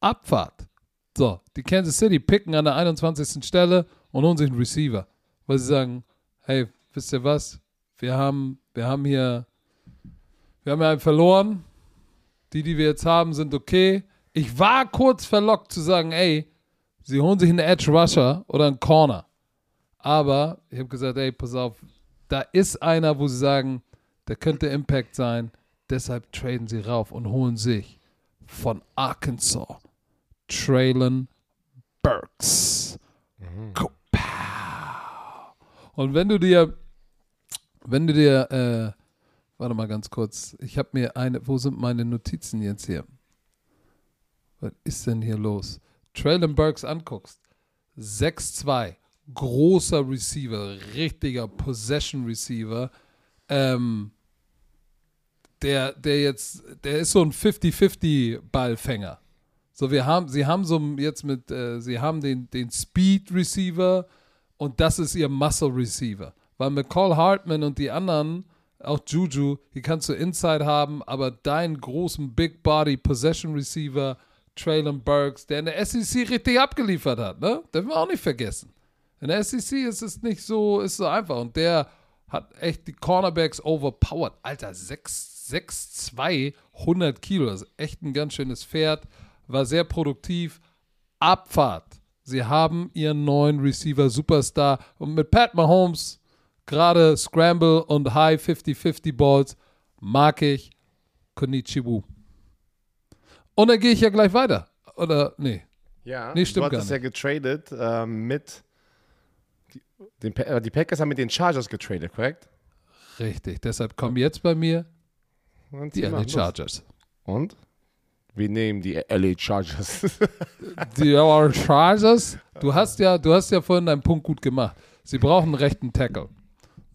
Abfahrt. So, die Kansas City picken an der 21. Stelle und holen sich einen Receiver. Weil sie sagen, hey, wisst ihr was? Wir haben, wir haben hier, wir haben ja einen verloren. Die, die wir jetzt haben, sind okay. Ich war kurz verlockt zu sagen, ey, sie holen sich einen Edge Rusher oder einen Corner. Aber ich habe gesagt, ey, pass auf, da ist einer, wo sie sagen, der könnte Impact sein. Deshalb traden sie rauf und holen sich von Arkansas Traylon Burks. Kapow. Und wenn du dir, wenn du dir, äh, warte mal ganz kurz, ich habe mir eine, wo sind meine Notizen jetzt hier? Was ist denn hier los? Traylon Burks anguckst, 6'2, großer Receiver, richtiger Possession Receiver, ähm, der, der jetzt, der ist so ein 50-50 Ballfänger. So, wir haben, sie haben so jetzt mit, äh, sie haben den, den Speed Receiver Und das ist ihr Muscle Receiver. Weil mit Cole Hartman und die anderen, auch Juju, die kannst du Inside haben, aber deinen großen Big Body Possession Receiver, Traylon Burks, der in der SEC richtig abgeliefert hat, ne? Dürfen wir auch nicht vergessen. In der SEC ist es nicht so, ist so einfach. Und der hat echt die Cornerbacks overpowered. Alter, 6'2, 100 Kilo. Das ist echt ein ganz schönes Pferd. War sehr produktiv. Abfahrt. Sie haben ihren neuen Receiver Superstar. Und mit Pat Mahomes, gerade Scramble und High 50-50 Balls, mag ich Konichiwu. Und dann gehe ich ja gleich weiter. Oder, nee. Ja, Nee, stimmt du hattest ja getradet ähm, mit. Die, den, äh, die Packers haben mit den Chargers getradet, korrekt? Richtig. Deshalb kommen jetzt bei mir Und die LA Chargers. Und? Wir nehmen die LA Chargers. Die LA Chargers, du hast ja, du hast ja vorhin deinen Punkt gut gemacht. Sie brauchen einen rechten Tackle.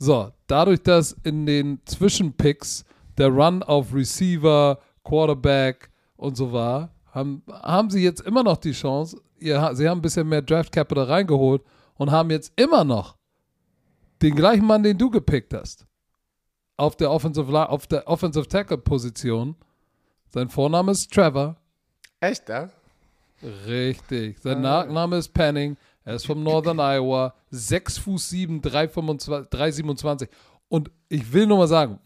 So, dadurch, dass in den Zwischenpicks der Run auf Receiver, Quarterback und so war, haben, haben sie jetzt immer noch die Chance. Ihr, sie haben ein bisschen mehr Draft Capital reingeholt und haben jetzt immer noch den gleichen Mann, den du gepickt hast, auf der Offensive, auf der Offensive Tackle Position. Sein Vorname ist Trevor. Echt, ja? Richtig. Sein Nachname ist Penning. Er ist vom Northern Iowa. 6 Fuß 7, 325 327. Und ich will nur mal sagen,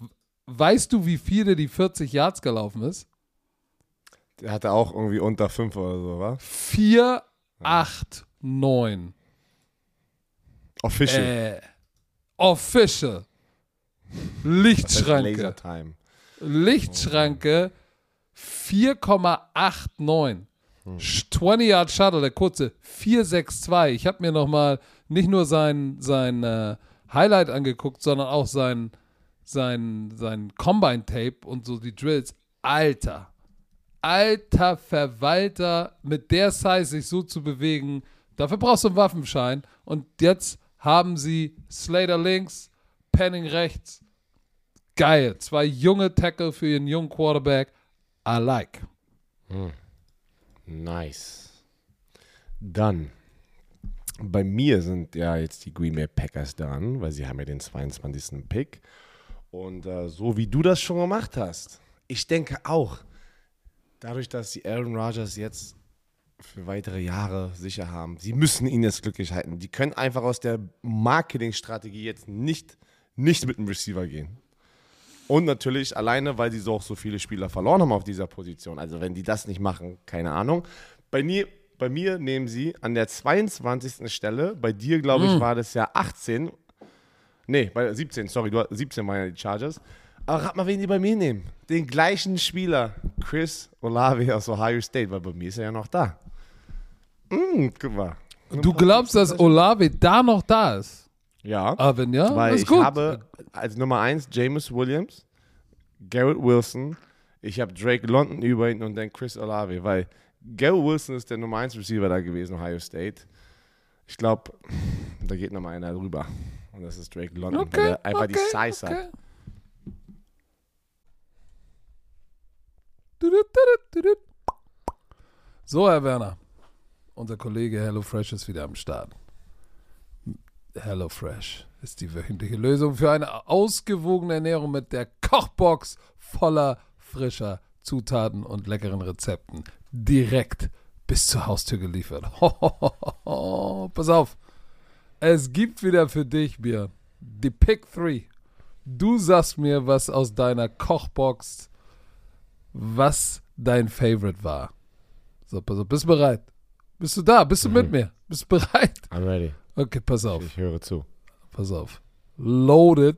weißt du, wie viel der die 40 Yards gelaufen ist? Der hatte auch irgendwie unter 5 oder so, wa? 4, 8, 9. Official. Äh, official. Lichtschranke. Laser Time. Lichtschranke 4,89. 20 Yard Shuttle, der kurze 4,62. Ich habe mir nochmal nicht nur sein, sein äh, Highlight angeguckt, sondern auch sein, sein, sein Combine Tape und so die Drills. Alter, alter Verwalter, mit der Size sich so zu bewegen, dafür brauchst du einen Waffenschein. Und jetzt haben sie Slater links, Penning rechts. Geil. Zwei junge Tackle für ihren jungen Quarterback. I like. Nice. Dann, bei mir sind ja jetzt die Green Bay Packers dran, weil sie haben ja den 22. Pick. Und äh, so wie du das schon gemacht hast, ich denke auch, dadurch, dass sie Aaron Rodgers jetzt für weitere Jahre sicher haben, sie müssen ihn jetzt glücklich halten. Die können einfach aus der Marketingstrategie jetzt nicht, nicht mit dem Receiver gehen. Und natürlich alleine, weil sie so auch so viele Spieler verloren haben auf dieser Position. Also wenn die das nicht machen, keine Ahnung. Bei mir, bei mir nehmen sie an der 22. Stelle, bei dir glaube ich war das ja 18. Nee, bei 17, sorry, du, 17 waren ja die Chargers. Aber rat mal, wen die bei mir nehmen. Den gleichen Spieler, Chris Olave aus Ohio State, weil bei mir ist er ja noch da. Mm, guck mal. Du glaubst, dass Olave da noch da ist? Ja. Ah, wenn ja, Weil ist ich gut. habe als Nummer 1 James Williams, Garrett Wilson, ich habe Drake London über ihn und dann Chris Olave, weil Garrett Wilson ist der Nummer 1 Receiver da gewesen, Ohio State. Ich glaube, da geht nochmal einer drüber. Und das ist Drake London, weil okay, er einfach okay, die Size okay. hat. So, Herr Werner. Unser Kollege HelloFresh ist wieder am Start. HelloFresh ist die wöchentliche Lösung für eine ausgewogene Ernährung mit der Kochbox voller frischer Zutaten und leckeren Rezepten. Direkt bis zur Haustür geliefert. Pass auf. Es gibt wieder für dich, Björn, die Pick 3. Du sagst mir, was aus deiner Kochbox, was dein Favorite war. So, pass auf, bist du bereit? Bist du da? Bist du mit mir? Bist du bereit? I'm ready. Okay, pass auf, Ich höre zu. Pass auf. Loaded,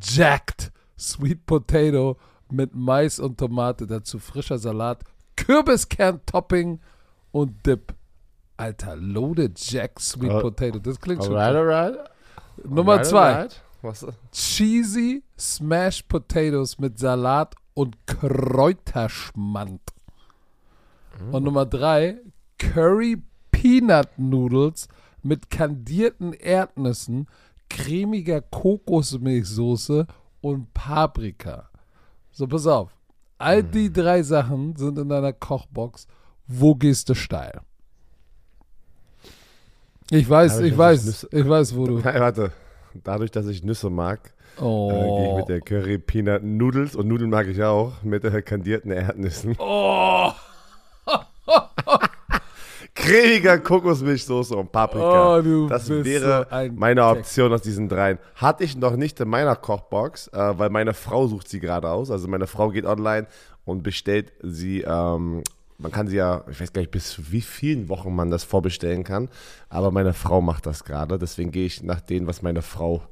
jacked, sweet potato mit Mais und Tomate, dazu frischer Salat, Kürbiskern-Topping und Dip. Alter, loaded, jacked, sweet Oh. potato. Das klingt schon. Alright, alright. Nummer Alright, zwei. alright. Was? Cheesy Smashed Potatoes mit Salat und Kräuterschmand. Und Nummer drei, Curry Peanut Noodles mit kandierten Erdnüssen, cremiger Kokosmilchsoße und Paprika. So, pass auf. All die drei Sachen sind in deiner Kochbox. Wo gehst du steil? Ich weiß, Dadurch, ich weiß, ich ich weiß, wo du. Nein, warte. Dadurch, dass ich Nüsse mag, äh, gehe ich Oh. mit der Curry Peanut Noodles und Nudeln mag ich auch mit äh, kandierten Erdnüssen. Oh. Cremiger Kokosmilchsoße und Paprika. Oh, du das bist wäre so ein meine. Option aus diesen dreien. Hatte ich noch nicht in meiner Kochbox, äh, weil meine Frau sucht sie gerade aus. Also meine Frau geht online und bestellt sie. Ähm, man kann sie ja, ich weiß gar nicht, bis wie vielen Wochen man das vorbestellen kann. Aber meine Frau macht das gerade. Deswegen gehe ich nach dem, was meine Frau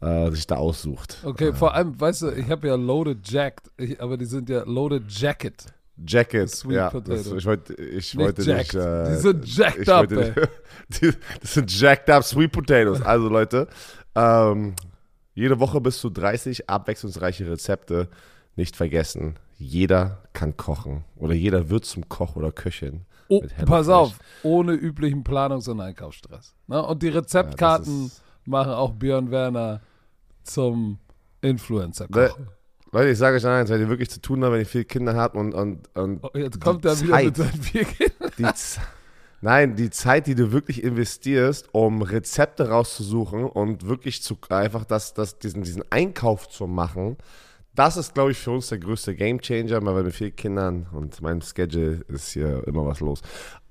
äh, sich da aussucht. Okay, vor allem, weißt du, ich habe ja Loaded Jacked, ich, aber die sind ja Loaded Jacket. Jacket, Sweet ja. Potato. Das, ich wollte, ich Nicht wollte jacked. nicht. Äh, Die sind jacked up, wollte- die, das sind jacked up Sweet Potatoes. Also Leute, ähm, jede Woche bis zu 30 abwechslungsreiche Rezepte. Nicht vergessen, jeder kann kochen oder jeder wird zum Koch oder Köchin. Oh, pass auf, ohne üblichen Planungs- und Einkaufsstress. Ne? Und die Rezeptkarten ist- machen auch Björn Werner zum Influencer. Leute, ich sage euch eins, wenn ihr wirklich zu tun habt, wenn ihr viele Kinder habt und, und, und Oh, jetzt kommt er wieder mit seinen vier Kindern. die, Nein, die Zeit, die du wirklich investierst, um Rezepte rauszusuchen und wirklich zu einfach das, das, diesen, diesen Einkauf zu machen, das ist, glaube ich, für uns der größte Gamechanger, weil mit vier Kindern und meinem Schedule ist hier immer was los.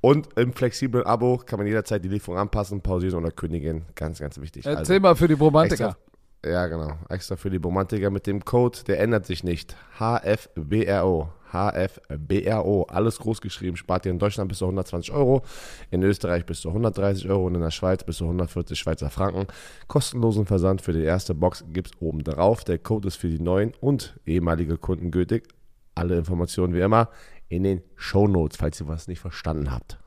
Und im flexiblen Abo kann man jederzeit die Lieferung anpassen, pausieren oder kündigen. Ganz, ganz wichtig. Also, Erzähl mal für die Romantiker. extra, ja, genau. Extra für die Romantiker mit dem Code, der ändert sich nicht. HFBRO. HFBRO. Alles groß geschrieben. Spart ihr in Deutschland bis zu 120 Euro, in Österreich bis zu 130 Euro und in der Schweiz bis zu 140 Schweizer Franken. Kostenlosen Versand für die erste Box gibt es oben drauf. Der Code ist für die neuen und ehemalige Kunden gültig. Alle Informationen wie immer in den Show Notes, falls ihr was nicht verstanden habt.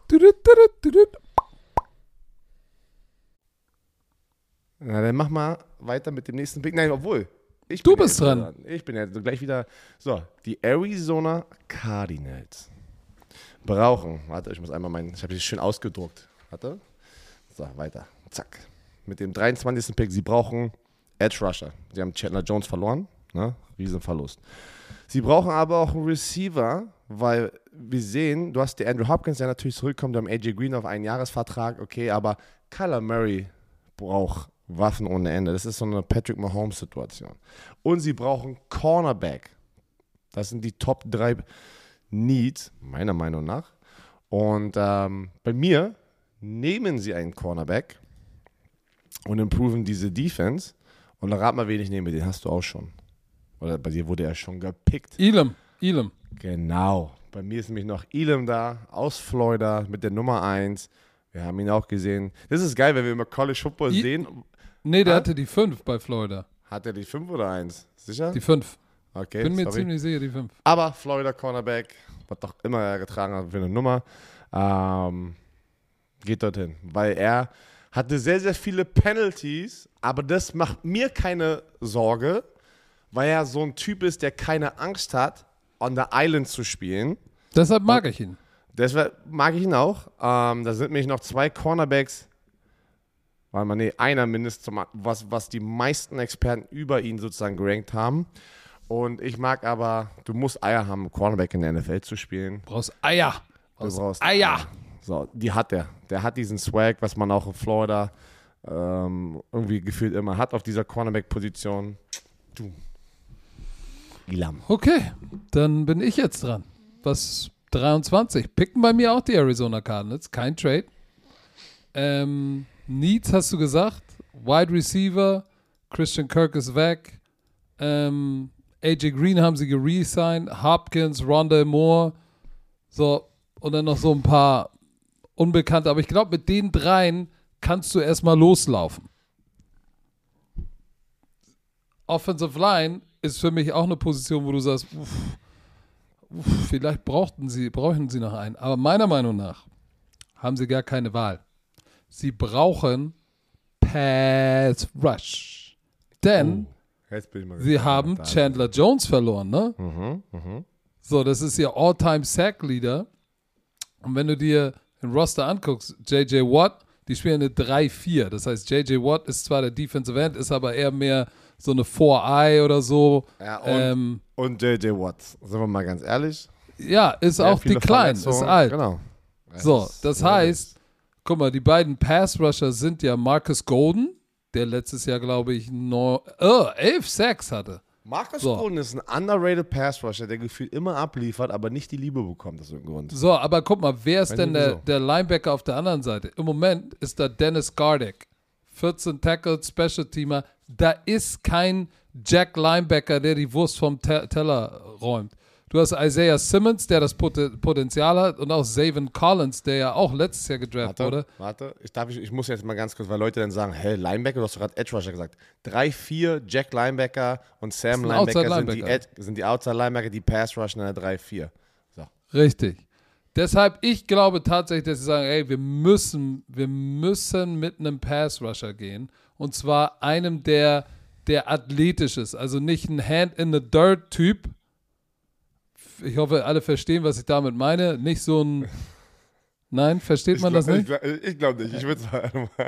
Na, dann mach mal weiter mit dem nächsten Pick. Nein, obwohl. Ich Du bist jetzt dran. Ich bin jetzt gleich wieder. So, die Arizona Cardinals brauchen. Warte, ich muss einmal meinen. Ich habe sie schön ausgedruckt. Warte. So, weiter. Zack. Mit dem 23. Pick. Sie brauchen Edge Rusher. Sie haben Chandler Jones verloren. Ne? Riesenverlust. Sie brauchen aber auch einen Receiver, weil wir sehen, du hast die Andrew Hopkins, der natürlich zurückkommt, wir haben AJ Green auf einen Jahresvertrag, okay, aber Kyler Murray braucht Waffen ohne Ende. Das ist so eine Patrick Mahomes-Situation. Und sie brauchen Cornerback. Das sind die Top 3 Needs, meiner Meinung nach. Und ähm, bei mir nehmen sie einen Cornerback und improven diese Defense. Und dann rat mal, wen ich nehme. Den hast du auch schon. Oder bei dir wurde er schon gepickt. Elam, Elam. Genau. Bei mir ist nämlich noch Elam da, aus Florida, mit der Nummer 1. Wir haben ihn auch gesehen. Das ist geil, wenn wir immer College Football I- sehen. Nee, der Ah. hatte die 5 bei Florida. Hat er die 5 oder 1? Sicher? Die 5. okay, Bin mir sorry. ziemlich sicher, die 5. Aber Florida Cornerback, was doch immer er getragen hat für eine Nummer, ähm, geht dorthin. Weil er hatte sehr, sehr viele Penalties, aber das macht mir keine Sorge, weil er so ein Typ ist, der keine Angst hat, on the Island zu spielen. Deshalb mag ich ihn. Deshalb mag ich ihn auch. Ähm, da sind nämlich noch zwei Cornerbacks, weil man, nee, einer mindestens, was, was die meisten Experten über ihn sozusagen gerankt haben. Und ich mag aber, du musst Eier haben, Cornerback in der NFL zu spielen. Brauchst Eier. Du Brauchst brauchst Eier. So, die hat er. Der hat diesen Swag, was man auch in Florida ähm, irgendwie gefühlt immer hat auf dieser Cornerback-Position. Du. Ilam. Okay, dann bin ich jetzt dran. Was 23. Picken bei mir auch die Arizona Cardinals. Kein Trade. Ähm, Needs hast du gesagt. Wide Receiver. Christian Kirk ist weg. Ähm, AJ Green haben sie geresigned. Hopkins, Rondell Moore. So, und dann noch so ein paar Unbekannte. Aber ich glaube, mit den dreien kannst du erstmal loslaufen. Offensive Line ist für mich auch eine Position, wo du sagst, uff, uff, vielleicht brauchten sie, brauchen sie noch einen. Aber meiner Meinung nach haben sie gar keine Wahl. Sie brauchen Pass Rush. Denn mal sie haben Chandler Jones verloren, ne? Mhm, mhm. So, das ist ihr All-Time-Sack-Leader. Und wenn du dir den Roster anguckst, J.J. Watt, die spielen eine 3-4. Das heißt, J.J. Watt ist zwar der Defensive End, ist aber eher mehr so eine 4-Eye oder so. Ja, und, Ähm, JJ Watt, sind wir mal ganz ehrlich. ja, ist auch die klein, ist alt. Genau. So, das heißt, guck mal, die beiden Pass-Rusher sind ja Marcus Golden, der letztes Jahr, glaube ich, no, oh, elf Sacks hatte. Marcus So. Golden ist ein underrated Pass Rusher, der gefühlt immer abliefert, aber nicht die Liebe bekommt, aus irgendeinem Grund. So, aber guck mal, wer ist Weiß denn der, wieso. der Linebacker auf der anderen Seite? Im Moment ist da Dennis Gardeck. 14 Tackles, Special Teamer. Da ist kein Jack Linebacker, der die Wurst vom Te Teller räumt. Du hast Isaiah Simmons, der das Pot Potenzial hat, und auch Zavin Collins, der ja auch letztes Jahr gedraftet Warte, wurde. warte. Ich, darf, ich, ich muss jetzt mal ganz kurz, weil Leute dann sagen, hä, Linebacker, du hast gerade Edge Rusher gesagt. Drei, vier Jack Linebacker und Sam ein Linebacker sind die. Ed, sind die Outside Linebacker, die Pass Rushen in der 3, 4. So. Richtig. Deshalb, ich glaube tatsächlich, dass sie sagen, ey, wir müssen, wir müssen mit einem Pass-Rusher gehen. Und zwar einem, der, der athletisch ist. Also nicht ein Hand-in-the-Dirt-Typ. Ich hoffe, alle verstehen, was ich damit meine. Nicht so ein... Nein, versteht man das nicht? Ich, glaube nicht. Ich würde sagen.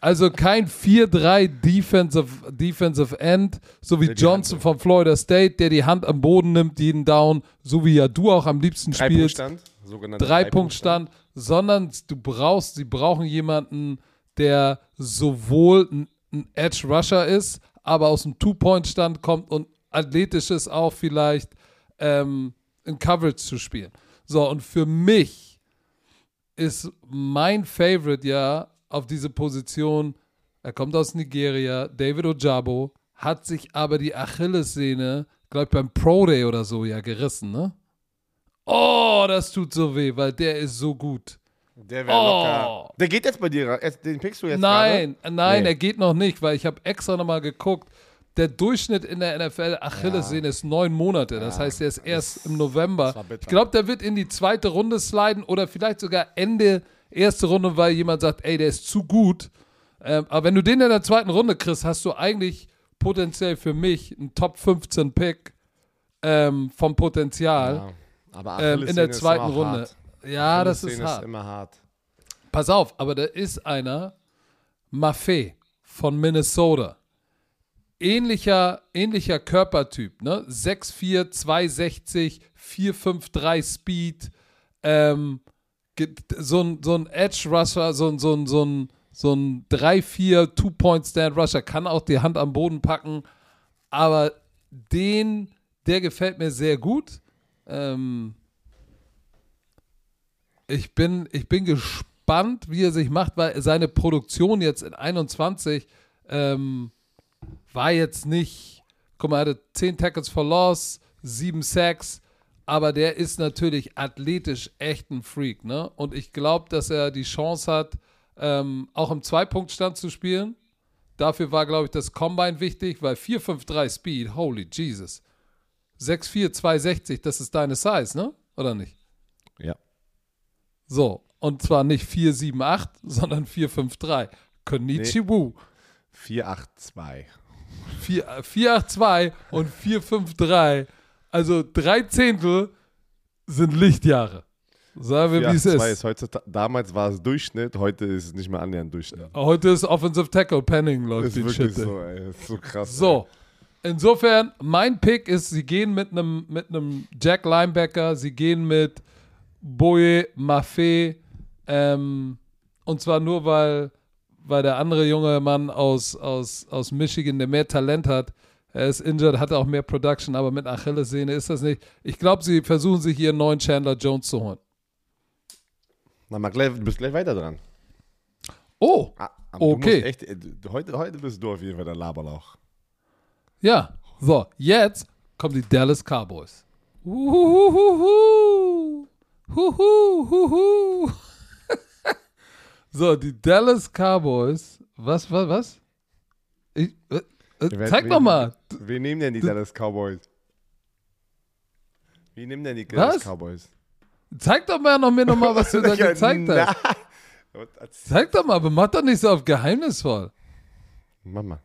Also kein 4-3 Defensive, Defensive End, so wie Der Johnson von Florida State, der die Hand am Boden nimmt, jeden Down, so wie ja du auch am liebsten spielst. Drei-Punkt-Stand. sogenannter Drei-Punkt-Stand, sondern du brauchst, sie brauchen jemanden, der sowohl ein, ein Edge-Rusher ist, aber aus dem Two-Point-Stand kommt und athletisch ist auch vielleicht ähm, in Coverage zu spielen. So, und für mich ist mein Favorite ja auf diese Position, er kommt aus Nigeria, David Ojabo, hat sich aber die Achillessehne, glaube ich, beim Pro Day oder so ja gerissen, ne? Oh, das tut so weh, weil der ist so gut. Der wäre Oh. locker. Der geht jetzt bei dir. Den pickst du jetzt Nein, nein, Nee. er geht noch nicht, weil ich habe extra nochmal geguckt. Der Durchschnitt in der NFL Achillessehne ist neun Monate. Das heißt, er ist erst im November. Ich glaube, der wird in die zweite Runde sliden oder vielleicht sogar Ende erste Runde, weil jemand sagt, ey, der ist zu gut. Ähm, aber wenn du den in der zweiten Runde kriegst, hast du eigentlich potenziell für mich einen Top 15 Pick ähm, vom Potenzial Ja. Aber ähm, in der ist zweiten Runde. hart. Ja, das ist hart. immer hart. Pass auf, aber da ist einer, Maffei von Minnesota. Ähnlicher, ähnlicher Körpertyp, ne? 6'4, 260, 453 Speed, ähm, so ein, so ein Edge-Rusher, so ein, so ein, so ein, so ein 3-4 Two-Point-Stand-Rusher, kann auch die Hand am Boden packen, aber den, der gefällt mir sehr gut. Ähm, ich bin, ich bin gespannt, wie er sich macht, weil seine Produktion jetzt in 21 ähm, war jetzt nicht, guck mal, er hatte 10 Tackles for Loss, 7 Sacks, aber der ist natürlich athletisch echt ein Freak, ne? Und ich glaube, dass er die Chance hat, ähm, auch im Zwei-Punkt-Stand zu spielen. Dafür war, glaube ich, das Combine wichtig, weil 4-5-3 Speed, holy Jesus. 6-4, 260, das ist deine Size, ne? Oder nicht? Ja. So, und zwar nicht 478, sondern 453. Konnichiwu. 482. 4, äh, 482 und 453. Also drei Zehntel sind Lichtjahre. Sagen wir, wie es 482 ist. ist heutzutage, damals war es Durchschnitt, heute ist es nicht mehr annähernd Durchschnitt. Heute ist Offensive Tackle Penning läuft ist den wirklich Shit. so, ey. Das ist so krass. So, insofern, mein Pick ist, sie gehen mit einem mit einem Jack Linebacker, sie gehen mit Boye Maffei, ähm, und zwar nur, weil, weil der andere junge Mann aus, aus, aus Michigan, der mehr Talent hat, er ist injured, hat auch mehr Production, aber mit Achillessehne ist das nicht. Ich glaube, sie versuchen sich hier einen neuen Chandler Jones zu holen. Na, mal gleich, du bist gleich weiter dran. Oh, Ah, Okay. Echt, äh, heute, heute bist du auf jeden Fall der Laberlauch. Ja, so, jetzt kommen die Dallas Cowboys. Uhuhuhu. Huhuhuhu. So, die Dallas Cowboys. Was, was, was? Ich, äh, äh, zeig doch mal. Wen nehmen denn die Dallas Cowboys? Wie nehmen denn die Was? Dallas Cowboys? Zeig doch mal noch mir noch mal, was du da gezeigt hast. Zeig doch mal, aber mach doch nicht so auf geheimnisvoll. Mama.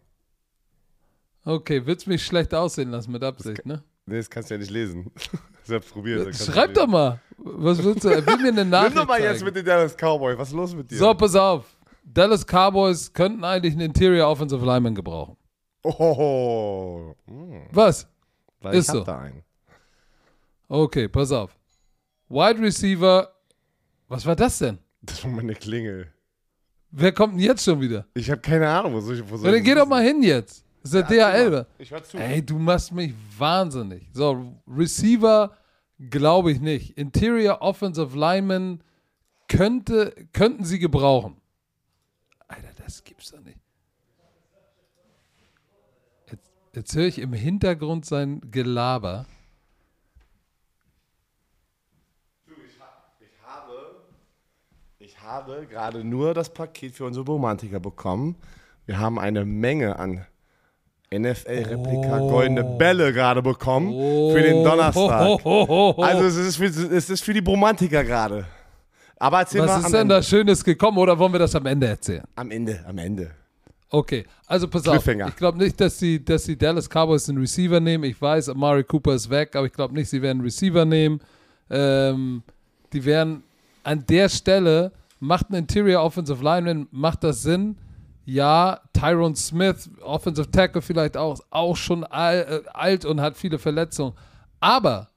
Okay, willst mich schlecht aussehen lassen mit Absicht, ne? Nee, das kannst du ja nicht lesen. Selbst probiert. du Schreib doch mal. Was willst du? Will mir eine. Nachricht Nimm doch mal jetzt mit den Dallas Cowboys. Was ist los mit dir? So, pass auf. Dallas Cowboys könnten eigentlich einen Interior Offensive Lineman gebrauchen. Oh. Hm. Was? Weil Ist ich hab so. da einen. Okay, pass auf. Wide Receiver. Was war das denn? Das war meine Klingel. Wer kommt denn jetzt schon wieder? Ich habe keine Ahnung, wo soll ich, wo soll Ja, dann geh doch mal hin jetzt. Das ist der Ja, DHL. Ich hör zu. Ey, du machst mich wahnsinnig. So, Receiver glaube ich nicht. Interior Offensive Lineman könnte, könnten sie gebrauchen. Alter, das gibt's doch nicht. Jetzt, jetzt höre ich im Hintergrund sein Gelaber. Ich habe, ich habe gerade nur das Paket für unsere Romantiker bekommen. Wir haben eine Menge an NFL-Replika Oh. goldene Bälle gerade bekommen für den Donnerstag. Ho, ho. Also es ist für, es ist für die Romantiker gerade. Aber erzähl mal Was ist am denn Ende. da Schönes gekommen oder wollen wir das am Ende erzählen? Am Ende, am Ende. Okay, also pass auf. Ich glaube nicht, dass die, dass die Dallas Cowboys einen Receiver nehmen. Ich weiß, Amari Cooper ist weg, aber ich glaube nicht, sie werden einen Receiver nehmen. Ähm, die werden an der Stelle, macht ein Interior Offensive Lineman, macht das Sinn? Ja, Tyrone Smith, Offensive Tackle vielleicht auch, auch schon äh, alt und hat viele Verletzungen. Aber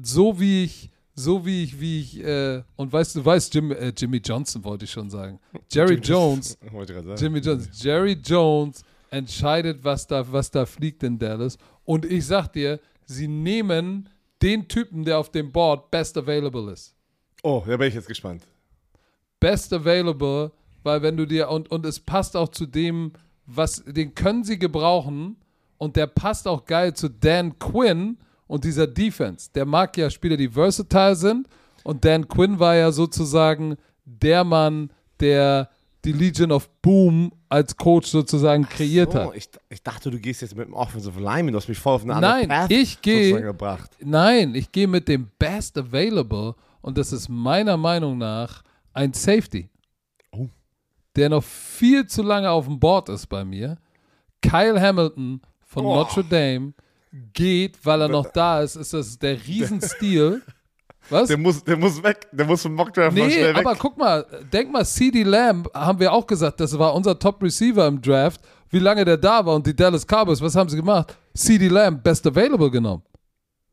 so wie ich, so wie ich, wie ich, äh, und weißt du, weißt Jim, äh, Jimmy Johnson wollte ich schon sagen. Jerry Jones, ich gerade sagen. Jimmy Jones. Jerry Jones entscheidet, was da, was da fliegt in Dallas. Und ich sag dir, sie nehmen den Typen, der auf dem Board best available ist. Oh, da bin ich jetzt gespannt. Best available, weil wenn du dir, und, und es passt auch zu dem, was, den können sie gebrauchen und der passt auch geil zu Dan Quinn und dieser Defense. Der mag ja Spieler, die versatile sind und Dan Quinn war ja sozusagen der Mann, der die Legion of Boom als Coach sozusagen kreiert So, hat. ich, ich dachte, du gehst jetzt mit dem Offensive Lineman. Du hast mich voll auf eine andere Nein, ich gehe- sozusagen gebracht. Nein, ich gehe mit dem Best Available und das ist meiner Meinung nach ein Safety. Der noch viel zu lange auf dem Board ist bei mir. Kyle Hamilton von Oh. Notre Dame geht, weil er noch da ist. Ist das der Riesenstil? Was? Der muss, der muss weg. Der muss vom Mockdraft mal Nee, schnell weg. aber guck mal, denk mal, CD Lamb haben wir auch gesagt, das war unser Top Receiver im Draft. Wie lange der da war und die Dallas Cowboys, was haben sie gemacht? CD Lamb, Best Available genommen.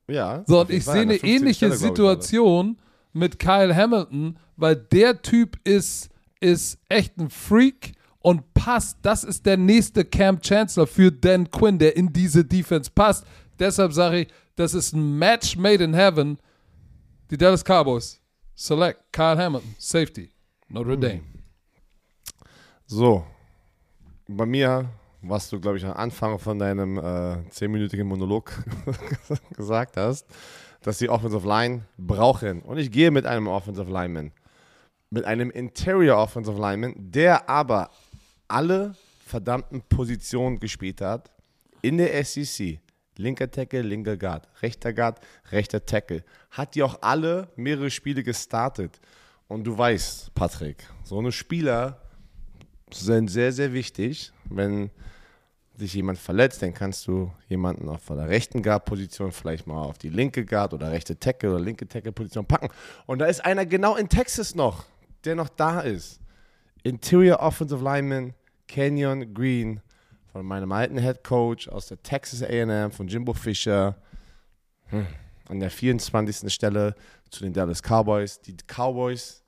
ja, So, und ich sehe eine 15. ähnliche Stelle, Situation mit Kyle Hamilton, weil der Typ ist, ist echt ein Freak und passt. Das ist der nächste Camp Chancellor für Dan Quinn, der in diese Defense passt. Deshalb sage ich, das ist ein Match made in heaven. Die Dallas Cowboys. Select Kyle Hamilton, Safety, Notre Hm. Dame. So, bei mir, was du, glaube ich, am Anfang von deinem äh, zehnminütigen Monolog gesagt hast, dass die Offensive Line brauchen. Und ich gehe mit einem Offensive Lineman. Mit einem Interior Offensive Lineman, der aber alle verdammten Positionen gespielt hat in der SEC. Linker Tackle, linker Guard, rechter Guard, rechter Tackle. Hat die auch alle mehrere Spiele gestartet. Und du weißt, Patrick, so eine Spieler sind sehr, sehr wichtig. Wenn sich jemand verletzt, dann kannst du jemanden auf der rechten Guard-Position vielleicht mal auf die linke Guard oder rechte Tackle oder linke Tackle-Position packen. Und da ist einer genau in Texas noch, der noch da ist. Interior Offensive Lineman Kenyon Green von meinem alten Head Coach aus der Texas A&M, von Jimbo Fisher. Hm. An der 24. Stelle zu den Dallas Cowboys. Die Cowboys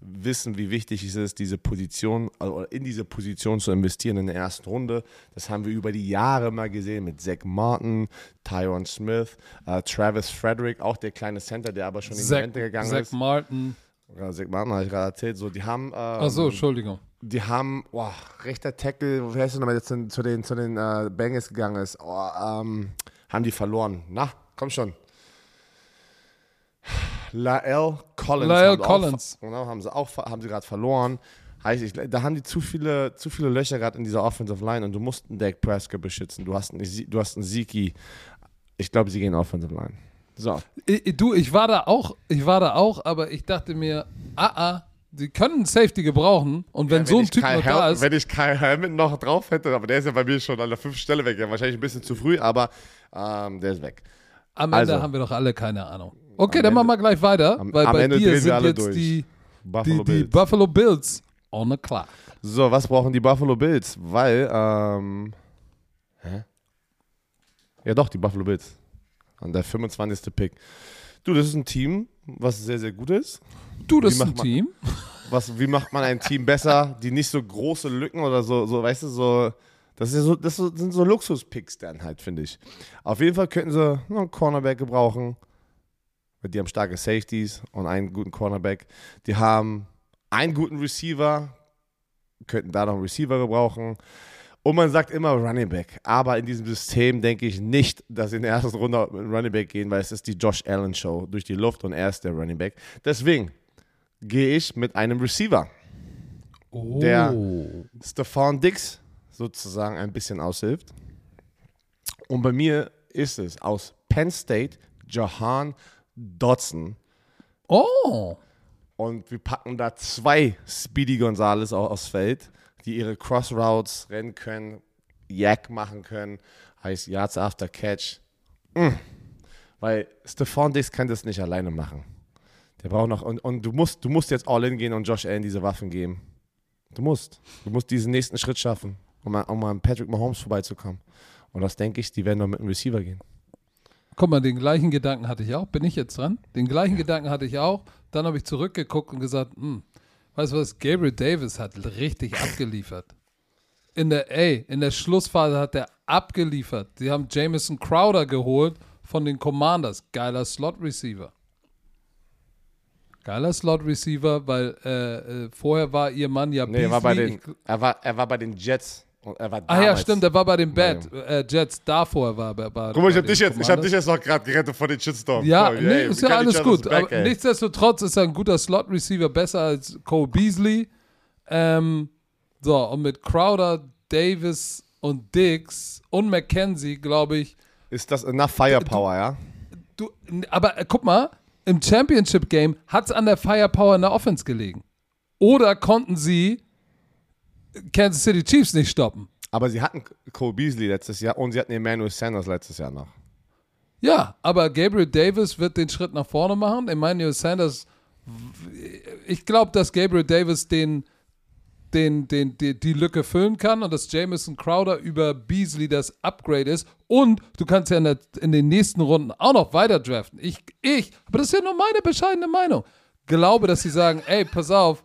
wissen, wie wichtig es ist, diese Position, also in diese Position zu investieren in der ersten Runde. Das haben wir über die Jahre mal gesehen mit Zach Martin, Tyron Smith, äh, Travis Frederick, auch der kleine Center, der aber schon in die Rente gegangen Zach ist. Zach Martin habe ich gerade erzählt. So, die haben, ähm, Achso, Entschuldigung. die haben, oh, rechter Tackle, wie heißt der nochmal, der zu, zu den, zu den äh, Bengals gegangen ist, oh, ähm, haben die verloren. Na, komm schon. Lael Collins. Lael Collins. Auch, genau, haben sie auch haben sie gerade verloren. Heißt, ich, da haben die zu viele, zu viele Löcher gerade in dieser Offensive Line und du musst einen Dak Prescott beschützen. Du hast einen, du hast einen Ziki. Ich glaube, sie gehen Offensive Line. So. Ich, du, ich war da auch, ich war da auch, aber ich dachte mir, ah, ah, sie können Safety gebrauchen und wenn, so ein Typ Kyle noch da Hel- ist, Wenn ich Kyle Hamilton noch drauf hätte, aber der ist ja bei mir schon an der fünften Stelle weg. Ja, wahrscheinlich ein bisschen zu früh, aber ähm, der ist weg. am Ende also- haben wir doch alle keine Ahnung. Okay, dann machen Ende- wir gleich weiter, am- weil am bei Ende dir sind alle jetzt durch. die, Buffalo die, die Bills. Buffalo Bills on the clock. So, was brauchen die Buffalo Bills? Weil, ähm, hä? Ja doch, die Buffalo Bills. An der 25. Pick. Du, das ist ein Team, was sehr, sehr gut ist. Du, das Wie ist ein man- Team. was, wie macht man ein Team besser, die nicht so große Lücken oder so, so weißt du, so. Das, ist so, das sind so Luxuspicks dann halt, finde ich. Auf jeden Fall könnten sie noch einen Cornerback gebrauchen. Die haben starke Safeties und einen guten Cornerback. Die haben einen guten Receiver, könnten da noch einen Receiver gebrauchen. Und man sagt immer Running Back. Aber in diesem System denke ich nicht, dass sie in der ersten Runde mit Running Back gehen, weil es ist die Josh Allen Show durch die Luft und er ist der Running Back. Deswegen gehe ich mit einem Receiver, Oh. der Stephon Dix sozusagen ein bisschen aushilft. Und bei mir ist es aus Penn State Jahan Dodson. Oh. Und wir packen da zwei Speedy Gonzales auch aufs Feld, die ihre Crossroutes rennen können, Yak machen können, heißt Yards after Catch. Mm. Weil Stephon Dix kann das nicht alleine machen. Der braucht noch, und, und du, musst, du musst jetzt all in gehen und Josh Allen diese Waffen geben. Du musst. Du musst diesen nächsten Schritt schaffen, um, um an Patrick Mahomes vorbeizukommen. Und das denke ich, die werden noch mit dem Receiver gehen. Guck mal, den gleichen Gedanken hatte ich auch. Bin ich jetzt dran? Den gleichen Gedanken hatte ich auch. Dann habe ich zurückgeguckt und gesagt, hm, weißt du was, Gabriel Davis hat richtig abgeliefert. In der, ey, in der Schlussphase hat er abgeliefert. Sie haben Jamison Crowder geholt von den Commanders. Geiler Slot-Receiver. Geiler Slot-Receiver, weil äh, äh, vorher war ihr Mann ja Nee, er war, bei den, Ich- er, war, er war bei den Jets. Und er war Ah ja, damals- stimmt, er war bei den Bad, äh, Jets. Davor war er bei Guck mal, ich hab dich jetzt, ich hab dich jetzt noch gerade gerettet vor den Shitstorm. Ja, mal, nee, ey, ist ja alles gut. back, aber ey. nichtsdestotrotz ist er ein guter Slot-Receiver, besser als Cole Beasley. Ähm, so, und mit Crowder, Davis und Dix und McKenzie, glaube ich, Ist das enough Firepower, ja? du, aber äh, guck mal, im Championship-Game hat es an der Firepower in der Offense gelegen. Oder konnten sie Kansas City Chiefs nicht stoppen? Aber sie hatten Cole Beasley letztes Jahr und sie hatten Emmanuel Sanders letztes Jahr noch. Ja, aber Gabriel Davis wird den Schritt nach vorne machen. Emmanuel Sanders, ich glaube, dass Gabriel Davis den, den, den, die, die Lücke füllen kann und dass Jamison Crowder über Beasley das Upgrade ist. Und du kannst ja in, der, in den nächsten Runden auch noch weiter draften. Ich, ich, aber das ist ja nur meine bescheidene Meinung. Glaube, dass sie sagen, ey, pass auf,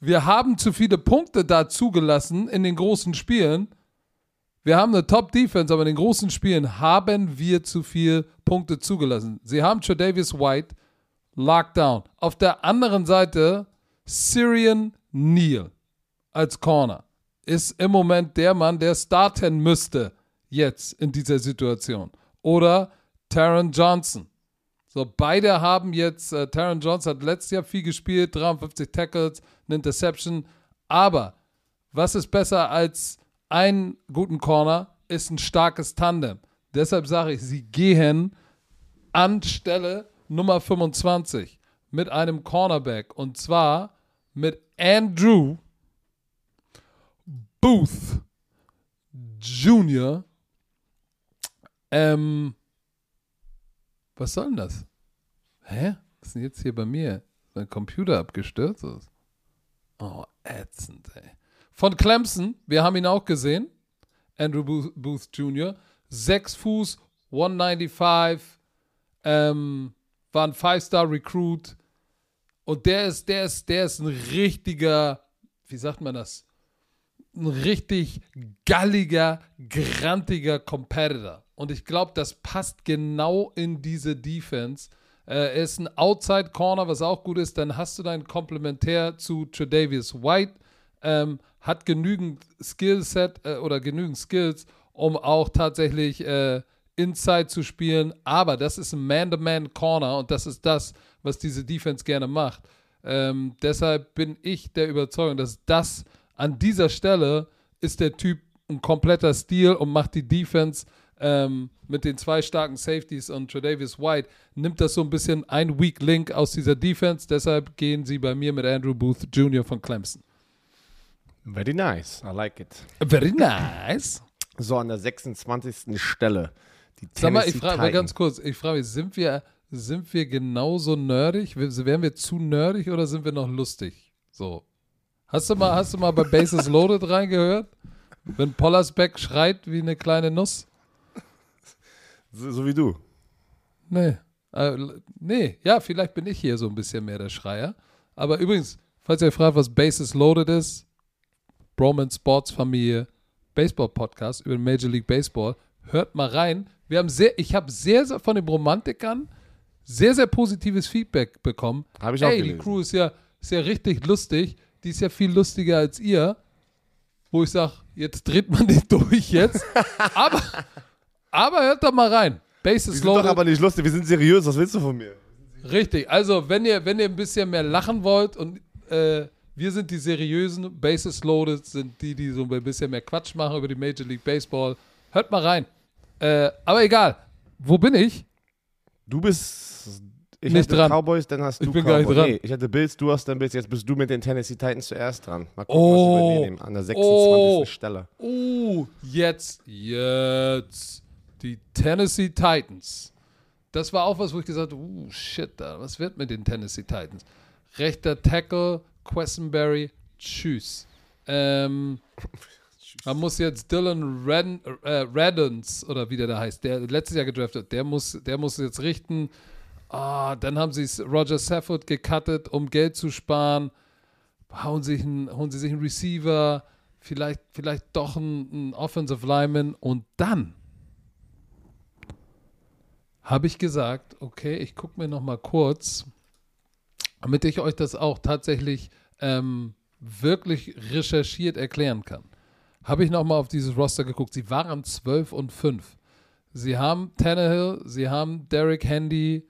wir haben zu viele Punkte da zugelassen in den großen Spielen. Wir haben eine Top-Defense, aber in den großen Spielen haben wir zu viel Punkte zugelassen. Sie haben Tredavious White, Lockdown. Auf der anderen Seite Syrian Neal als Corner ist im Moment der Mann, der starten müsste jetzt in dieser Situation. Oder Taron Johnson. So, beide haben jetzt, äh, Taron Johnson hat letztes Jahr viel gespielt, 53 Tackles, eine Interception. Aber was ist besser als einen guten Corner? Ist ein starkes Tandem. Deshalb sage ich, sie gehen an Stelle Nummer 25 mit einem Cornerback. Und zwar mit Andrew Booth Jr. Ähm, was soll denn das? Hä? Was ist denn jetzt hier bei mir? Mein Computer abgestürzt ist. Oh, ätzend, ey. Von Clemson, wir haben ihn auch gesehen. Andrew Booth, Booth Jr. 6 Fuß, 195, ähm, war ein Five-Star-Recruit. Und der ist, der ist, der ist ein richtiger, wie sagt man das? Ein richtig galliger, grantiger Competitor. Und ich glaube, das passt genau in diese Defense. Äh, ist ein Outside Corner, was auch gut ist. Dann hast du dein Komplementär zu Tredavious White. Ähm, hat genügend Skillset äh, oder genügend Skills, um auch tatsächlich äh, Inside zu spielen. Aber das ist ein Man-to-Man-Corner und das ist das, was diese Defense gerne macht. Ähm, deshalb bin ich der Überzeugung, dass das an dieser Stelle ist der Typ ein kompletter Stil und macht die Defense ähm, mit den zwei starken Safeties und Tredavious White, nimmt das so ein bisschen ein Weak Link aus dieser Defense. Deshalb gehen sie bei mir mit Andrew Booth Jr. von Clemson. Very nice. I like it. Very nice. So, an der 26. Stelle. Die Sag mal, ich frage mal ganz kurz, ich frage mich, sind wir, sind wir genauso nerdig? Wären wir zu nerdig oder sind wir noch lustig? So. Hast du mal, hast du mal bei Bases Loaded reingehört? Wenn Pollersbeck schreit wie eine kleine Nuss? So, so wie du. Nee. Äh, nee, ja, vielleicht bin ich hier so ein bisschen mehr der Schreier. Aber übrigens, falls ihr fragt, was Bases Loaded ist, Broman Sports Familie Baseball Podcast über Major League Baseball, hört mal rein. Wir haben sehr, ich habe sehr, sehr von den Romantikern sehr, sehr positives Feedback bekommen. Habe ich auch Ey, die gelesen. Crew ist ja, ist ja richtig lustig. Die ist ja viel lustiger als ihr. Wo ich sage, jetzt dreht man nicht durch jetzt. aber, aber hört doch mal rein. Wir Bases sind doch Loaded. aber nicht lustig, wir sind seriös, was willst du von mir? Richtig, also wenn ihr, wenn ihr ein bisschen mehr lachen wollt und äh, wir sind die seriösen, Bases Loaded sind die, die so ein bisschen mehr Quatsch machen über die Major League Baseball. Hört mal rein. Äh, aber egal, wo bin ich? Du bist ich Nicht dran. Cowboys, dann hast du Ich bin gar Cowboys. nicht dran. Nee, ich hatte Bills, du hast dann Bills, jetzt bist du mit den Tennessee Titans zuerst dran. Mal gucken, Oh. was wir übernehmen an der 26. Oh. Stelle. Oh, jetzt, jetzt die Tennessee Titans. Das war auch was, wo ich gesagt habe, uh, shit, da, was wird mit den Tennessee Titans? Rechter Tackle, Questenberry, tschüss. Ähm, man muss jetzt Dylan Redden, äh, Reddens, oder wie der da heißt, der letztes Jahr gedraftet, der muss, der muss jetzt richten. Ah, dann haben sie Roger Safford gecuttet, um Geld zu sparen. Hauen, sich einen, hauen sie sich einen Receiver, vielleicht, vielleicht doch einen, einen Offensive Lineman und dann habe ich gesagt, okay, ich gucke mir noch mal kurz, damit ich euch das auch tatsächlich ähm, wirklich recherchiert erklären kann. Habe ich noch mal auf dieses Roster geguckt. Sie waren 12 und 5. Sie haben Tannehill, sie haben Derek Handy,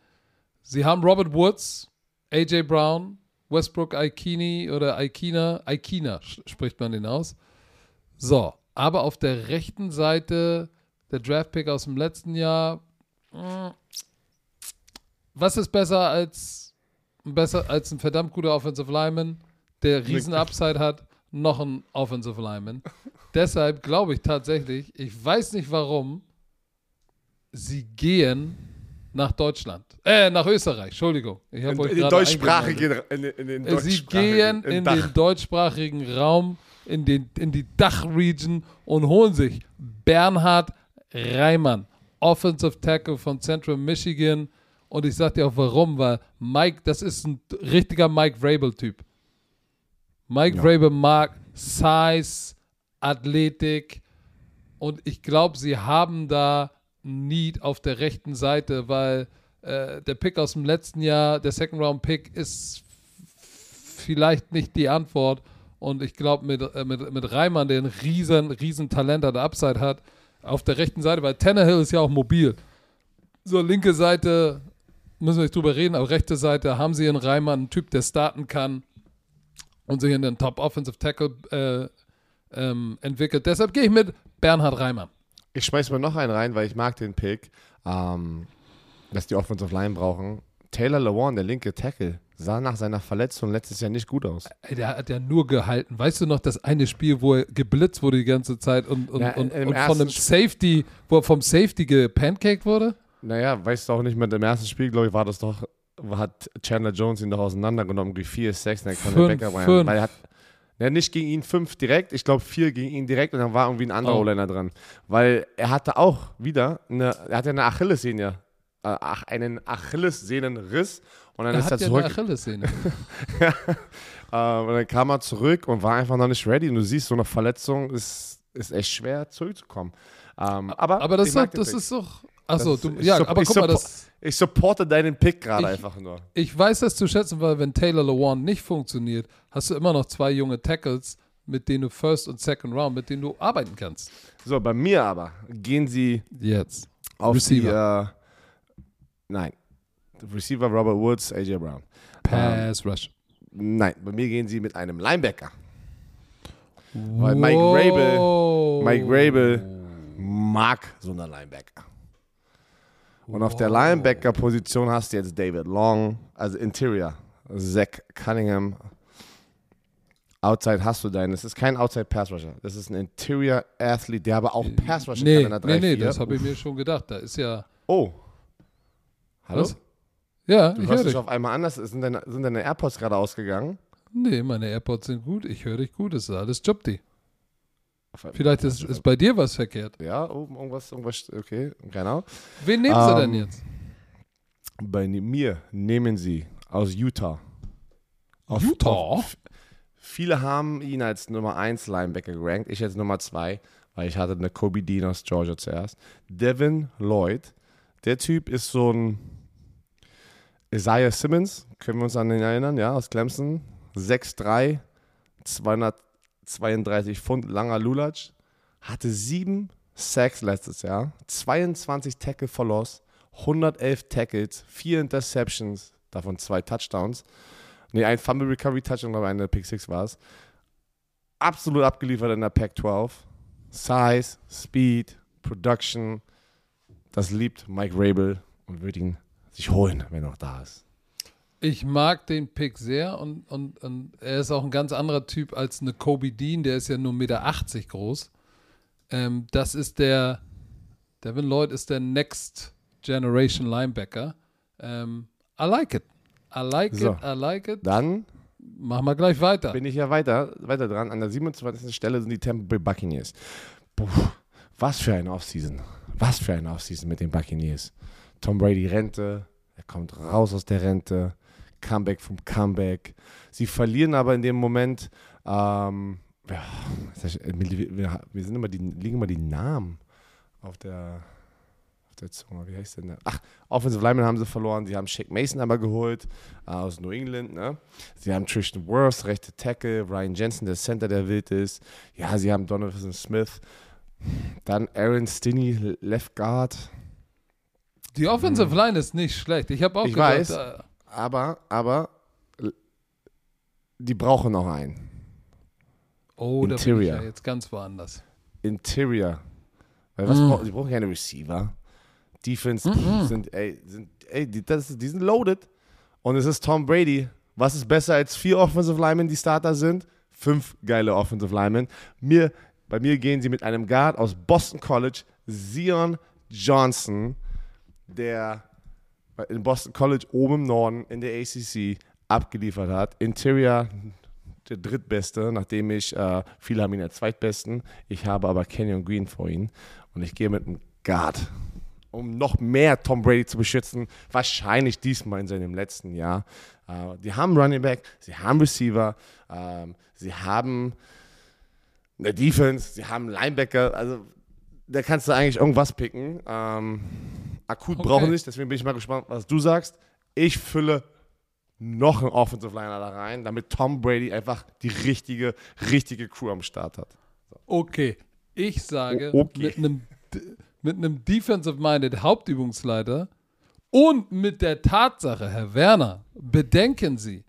sie haben Robert Woods, AJ Brown, Westbrook Aikini oder Aikina, Aikina spricht man den aus. So, aber auf der rechten Seite der Draftpick aus dem letzten Jahr. Was ist besser als besser als ein verdammt guter Offensive Lineman, der riesen Upside hat, noch ein Offensive Lineman. Deshalb glaube ich tatsächlich, ich weiß nicht warum, sie gehen nach Deutschland. Äh, nach Österreich, Entschuldigung. Ich In, euch in deutschsprachigen, in, in den äh, Sie deutschsprachigen- gehen im in Dach. den deutschsprachigen Raum, in, den, in die Dachregion und holen sich Bernhard Reimann, Offensive Tackle von Central Michigan. Und ich sag dir auch warum, weil Mike, das ist ein richtiger Mike Vrabel-Typ. Mike Ja. Vrabel mag Size, Athletik und ich glaube, sie haben da Need auf der rechten Seite, weil äh, der Pick aus dem letzten Jahr, der Second Round Pick, ist vielleicht nicht die Antwort. Und ich glaube, mit, äh, mit, mit Reimann, der ein riesen, riesen Talent an der Upside hat, auf der rechten Seite, weil Tannehill ist ja auch mobil. So, linke Seite müssen wir nicht drüber reden, aber rechte Seite haben sie in Reimann einen Typ, der starten kann und sich in den Top Offensive Tackle äh, ähm, entwickelt. Deshalb gehe ich mit Bernhard Reimann. Ich schmeiß mal noch einen rein, weil ich mag den Pick, ähm, dass die Offensive Line brauchen. Taylor Lewan, der linke Tackle, sah nach seiner Verletzung letztes Jahr nicht gut aus. Ey, der hat ja nur gehalten. Weißt du noch, das eine Spiel, wo er geblitzt wurde die ganze Zeit und, und, Ja, und, im und von einem Safety, wo er vom Safety gepancaked wurde? Naja, weißt du auch nicht, mit dem ersten Spiel, glaube ich, war das doch, hat Chandler Jones ihn doch auseinandergenommen, irgendwie 4, 6, dann kam der Fünf, Backup rein. fünf. Weil er hat, ja, nicht gegen ihn 5 direkt, ich glaube 4 gegen ihn direkt und dann war irgendwie ein anderer Oh. O-Liner dran. Weil er hatte auch wieder, eine, er hatte eine Achillessehne, äh, ach, einen Achillessehnenriss und dann Er ist er hat ja eine zurück. Achillessehne. Äh, und dann kam er zurück und war einfach noch nicht ready. Und du siehst, so eine Verletzung ist, ist echt schwer zurückzukommen. Ähm, aber Aber das, den das ist doch. Achso, du, ich ja, supp- aber guck mal, das, Ich supporte deinen Pick gerade einfach nur. ich weiß das zu schätzen, weil wenn Taylor Lewan nicht funktioniert, hast du immer noch zwei junge Tackles, mit denen du First und Second Round, mit denen du arbeiten kannst. So, bei mir aber gehen sie Jetzt. auf Receiver. die. Äh, nein. Receiver Robert Woods, AJ Brown. Pass Rush. Nein, bei mir gehen sie mit einem Linebacker. Weil Mike Rabel-. Mike Rabel mag so eine Linebacker. Und auf der. Linebacker-Position hast du jetzt David Long, also Interior, Zach Cunningham. Outside hast du deinen. Das ist kein Outside Pass Rusher. Das ist ein Interior Athlete, der aber auch Pass Rusher Nee, kann in der 3 nee, nee, das habe ich mir schon gedacht. Da ist ja. Oh. Hallo? Was? Ja, Du ich höre hörst dich auf einmal anders. Sind deine, sind deine AirPods gerade ausgegangen? Nee, meine AirPods sind gut. Ich höre dich gut. Das ist alles Jobdi. Vielleicht ist, ist bei dir was verkehrt. Ja, oben irgendwas, irgendwas, okay, genau. Wen nehmen sie denn Ähm, jetzt? Bei mir nehmen sie aus Utah. Auf, Utah? Auf, viele haben ihn als Nummer 1 Linebacker gerankt. Ich jetzt Nummer 2, weil ich hatte eine Kobe Dean aus Georgia zuerst. Devin Lloyd. Der Typ ist so ein Isaiah Simmons, können wir uns an den erinnern, ja, aus Clemson. 6'3, 232 Pfund, langer Lulatsch. Hatte sieben Sacks letztes Jahr, 22 Tackle for Loss, 111 Tackles, vier Interceptions, davon zwei Touchdowns. Ne, ein Fumble Recovery Touchdown, aber eine Pick 6 war es. Absolut abgeliefert in der Pack 12. Size, Speed, Production. Das liebt Mike Rabel und wird ihn sich holen, wenn er noch da ist. Ich mag den Pick sehr und, und, und er ist auch ein ganz anderer Typ als eine Kobe Dean, der ist ja nur 1,80 Meter groß. Ähm, das ist der, Devin Lloyd ist der Next Generation Linebacker. Ähm, I like it. I like So. it, I like it. Dann Machen wir gleich weiter. bin ich ja weiter, weiter dran. An der 27. Stelle sind die Tampa Bay Buccaneers. Puh, was für eine Offseason. Was für eine Offseason mit den Buccaneers. Tom Brady Rente, er kommt raus aus der Rente, Comeback vom Comeback. Sie verlieren aber in dem Moment, ähm, ja, wir, wir, sind immer die, liegen immer die Namen auf der, auf der Zunge. Wie heißt denn der? Ach, Offensive Lineman haben sie verloren. Sie haben Shaq Mason aber geholt äh, aus New England. Ne? Sie haben Tristan Wirfs, rechte Tackle, Ryan Jensen, der Center, der wild ist. Ja, sie haben Donovan Smith. Dann Aaron Stinney, Left Guard. Die Offensive Line ist nicht schlecht. Ich habe auch Ich gedacht, weiß. äh, Aber, aber die brauchen noch einen. oh, da bin ich ja Interior. jetzt ganz woanders. Interior. Weil was Mm. brauchen sie? brauchen keine Receiver. Defense Mhm. sind, ey, sind, ey die, das, die sind loaded. Und es ist Tom Brady. Was ist besser als vier Offensive Linemen, die Starter sind? Fünf geile Offensive Linemen. Mir, bei mir gehen sie mit einem Guard aus Boston College, Zion Johnson, der in Boston College oben im Norden in der ACC abgeliefert hat. Interior der drittbeste, nachdem ich, äh, viele haben ihn als zweitbesten. Ich habe aber Kenyon Green vor ihn. Und ich gehe mit einem Guard, um noch mehr Tom Brady zu beschützen. Wahrscheinlich diesmal in seinem letzten Jahr. Äh, die haben Running Back, sie haben Receiver, ähm, sie haben eine Defense, sie haben Linebacker. Also da kannst du eigentlich irgendwas picken. Ähm, akut Okay. brauchen sie nicht, deswegen bin ich mal gespannt, was du sagst. Ich fülle noch einen Offensive Liner da rein, damit Tom Brady einfach die richtige, richtige Crew am Start hat. Okay, ich sage O- okay. mit einem mit einem Defensive-Minded Hauptübungsleiter und mit der Tatsache, Herr Werner, bedenken Sie,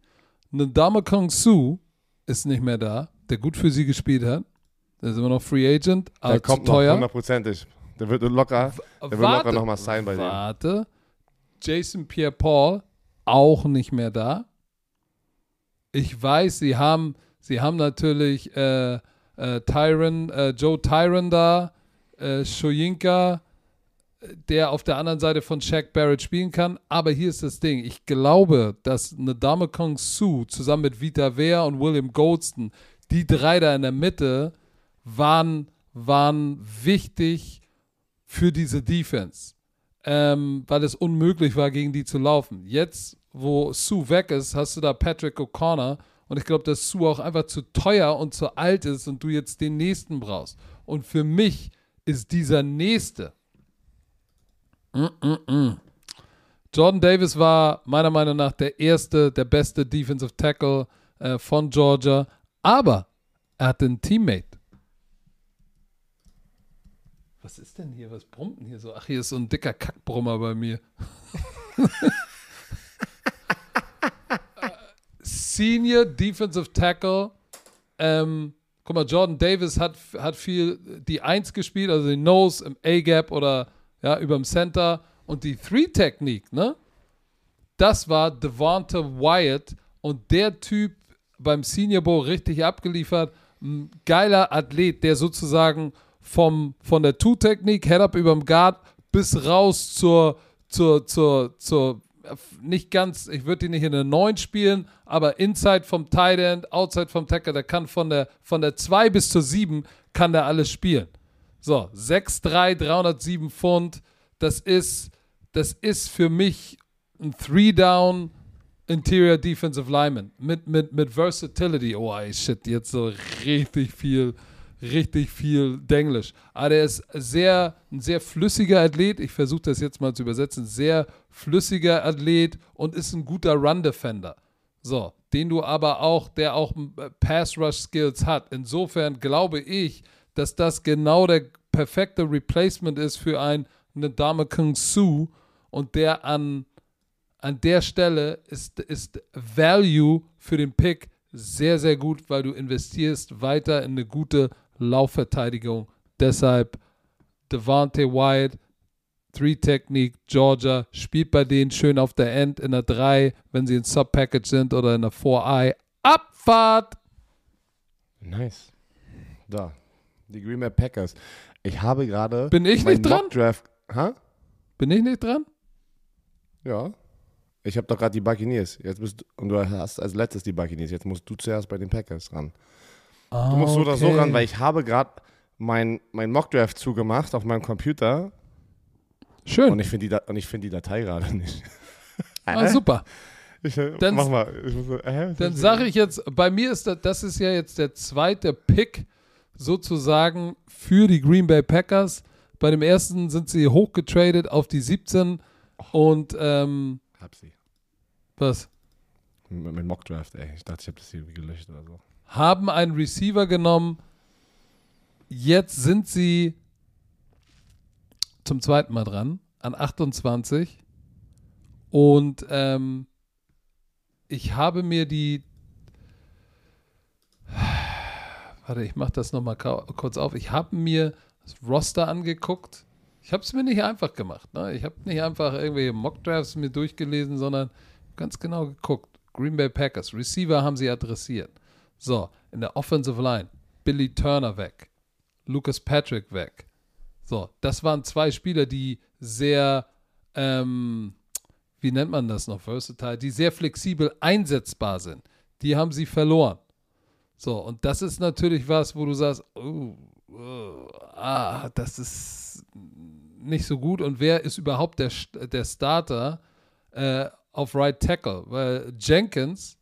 Ndama Kong Su ist nicht mehr da, der gut für Sie gespielt hat. Der ist immer noch Free Agent, aber Der kommt noch teuer. hundertprozentig. Der wird locker, der wird locker noch mal sein bei dem. Warte. Jason Pierre-Paul auch nicht mehr da. Ich weiß, sie haben, sie haben natürlich äh, äh, Tyron, äh, Joe Tyron da, äh, Shoyinka, der auf der anderen Seite von Shaq Barrett spielen kann. Aber hier ist das Ding. Ich glaube, dass Nadame Kong Su zusammen mit Vita Wea und William Goldston, die drei da in der Mitte, waren, waren wichtig für diese Defense, ähm, weil es unmöglich war, gegen die zu laufen. Jetzt, wo Sue weg ist, hast du da Patrick O'Connor und ich glaube, dass Sue auch einfach zu teuer und zu alt ist und du jetzt den nächsten brauchst. Und für mich ist dieser nächste. Mm-mm-mm. Jordan Davis war meiner Meinung nach der erste, der beste Defensive Tackle äh, von Georgia, aber er hatte einen Teammate. Was ist denn hier? Was brummt denn hier so? Ach, hier ist so ein dicker Kackbrummer bei mir. Senior Defensive Tackle. Ähm, guck mal, Jordan Davis hat, hat viel die Eins gespielt, also die Nose im A-Gap oder ja, über dem Center. Und die Three-Technik, ne? Das war Devonta Wyatt und der Typ beim Senior Bowl richtig abgeliefert. Ein geiler Athlet, der sozusagen vom, von der Two-Technik, Head-Up über dem Guard bis raus zur, zur, zur, zur, nicht ganz, ich würde die nicht in der 9 spielen, aber Inside vom Tight End, Outside vom Tackle, der kann von der, von der 2 bis zur 7 kann der alles spielen. So, 6'3, 307 Pfund, das ist, das ist für mich ein Three-Down Interior Defensive Lineman mit, mit, mit Versatility. Oh, ey, shit, jetzt so richtig viel, richtig viel Denglisch. Aber er ist sehr, ein sehr flüssiger Athlet. Ich versuche das jetzt mal zu übersetzen. Sehr flüssiger Athlet und ist ein guter Run-Defender. So, den du aber auch, der auch äh, Pass-Rush-Skills hat. Insofern glaube ich, dass das genau der perfekte Replacement ist für einen Ndame Kung Su und der an an der Stelle ist, ist Value für den Pick sehr, sehr gut, weil du investierst weiter in eine gute Laufverteidigung. Deshalb Devante Wyatt, Three Technique, Georgia, spielt bei denen schön auf der End in der 3, wenn sie in Sub-Package sind oder in der 4-Eye. Abfahrt! Nice. Da, die Green Bay Packers. Ich habe gerade. Bin ich nicht dran? Draft. Ha? Bin ich nicht dran? Ja. Ich habe doch gerade die Buccaneers. Jetzt bist du, und du hast als letztes die Buccaneers. Jetzt musst du zuerst bei den Packers ran. Ah, Du musst so oder so okay. ran, weil ich habe gerade mein, mein Mockdraft zugemacht auf meinem Computer Schön. und ich finde die, Da- und ich find die Datei gerade nicht. ah, super. Ich, äh, Dann- mach mal. So, äh, Dann sage ich jetzt, bei mir ist das, das ist ja jetzt der zweite Pick sozusagen für die Green Bay Packers. Bei dem ersten sind sie hochgetradet auf die 17 und ähm, Hab sie. was? Mit, mit Mockdraft, ey. Ich dachte, ich habe das irgendwie gelöscht oder so. Haben einen Receiver genommen. Jetzt sind sie zum zweiten Mal dran, an 28. Und ähm, ich habe mir die. Warte, ich mache das nochmal kurz auf. Ich habe mir das Roster angeguckt. Ich habe es mir nicht einfach gemacht. Ne? Ich habe nicht einfach irgendwelche Mockdrafts mir durchgelesen, sondern ganz genau geguckt. Green Bay Packers, Receiver haben sie adressiert. So, in der Offensive Line, Billy Turner weg, Lucas Patrick weg. So, das waren zwei Spieler, die sehr, ähm, wie nennt man das noch, versatile, die sehr flexibel einsetzbar sind. Die haben sie verloren. So, und das ist natürlich was, wo du sagst, oh, oh, ah, das ist nicht so gut. Und wer ist überhaupt der, der Starter äh, auf Right Tackle? Weil Jenkins,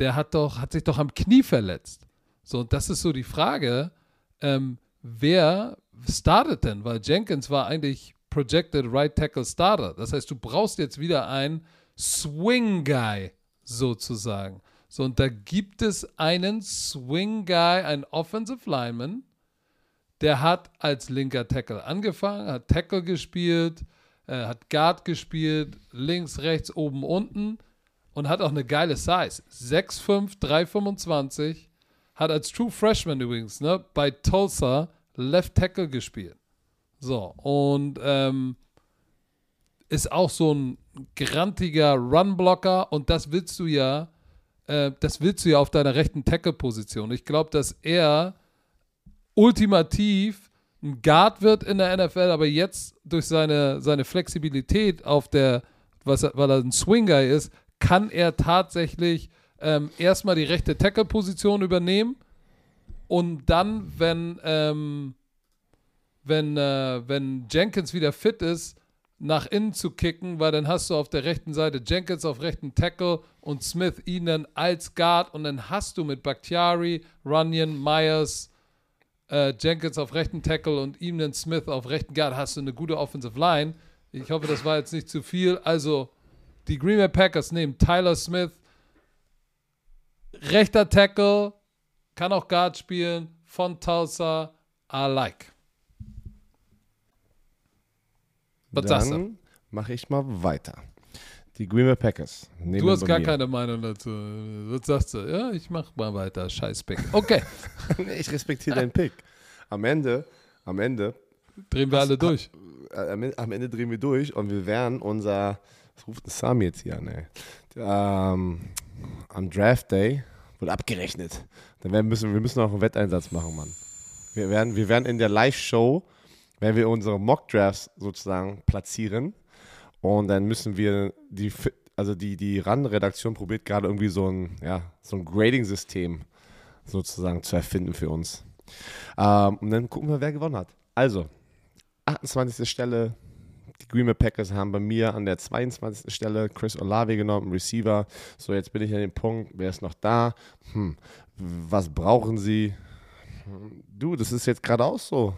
der hat doch, hat sich doch am Knie verletzt. So, und das ist so die Frage, ähm, wer startet denn? Weil Jenkins war eigentlich Projected Right Tackle Starter. Das heißt, du brauchst jetzt wieder einen Swing Guy sozusagen. So, und da gibt es einen Swing Guy, einen Offensive Lineman, der hat als linker Tackle angefangen, hat Tackle gespielt, äh, hat Guard gespielt, links, rechts, oben, unten und hat auch eine geile Size. 6'5, 325, hat als True Freshman übrigens ne, bei Tulsa Left Tackle gespielt. So, und ähm, ist auch so ein grantiger Runblocker und das willst du ja, äh, das willst du ja auf deiner rechten Tackle-Position. Ich glaube, dass er ultimativ ein Guard wird in der NFL, aber jetzt durch seine, seine Flexibilität auf der, was, weil er ein Swing-Guy ist, kann er tatsächlich ähm, erstmal die rechte Tackle-Position übernehmen und dann, wenn, ähm, wenn, äh, wenn Jenkins wieder fit ist, nach innen zu kicken, weil dann hast du auf der rechten Seite Jenkins auf rechten Tackle und Smith ihn dann als Guard und dann hast du mit Bakhtiari, Runyon, Myers, äh, Jenkins auf rechten Tackle und ihm dann Smith auf rechten Guard, hast du eine gute Offensive Line. Ich hoffe, das war jetzt nicht zu viel. Also, die Green Bay Packers nehmen Tyler Smith, rechter Tackle, kann auch Guard spielen, von Tulsa, I like. Was sagst du? Dann mache ich mal weiter. Die Green Bay Packers. nehmen Du hast gar mir. keine Meinung dazu. Was sagst du? Ja, ich mach mal weiter. Scheiß Pick. Okay, ich respektiere deinen Pick. Am Ende, am Ende, drehen wir alle durch. äh, am am Ende drehen wir durch und wir werden unser, was ruft ein Sam jetzt hier an, ey? Ähm, am Draft Day wird abgerechnet. Dann werden müssen, wir müssen auch einen Wetteinsatz machen, Mann. Wir werden, wir werden in der Live-Show, werden wir unsere Mock-Drafts sozusagen platzieren und dann müssen wir die, also die, die RAN-Redaktion probiert gerade irgendwie so ein, ja, so ein Grading-System sozusagen zu erfinden für uns. Ähm, und dann gucken wir, wer gewonnen hat. Also, 28. Stelle, Die Green Bay Packers haben bei mir an der 22. Stelle Chris Olave genommen, Receiver. So, jetzt bin ich an dem Punkt, wer ist noch da? Hm, was brauchen sie? Hm, du, das ist jetzt gerade auch so.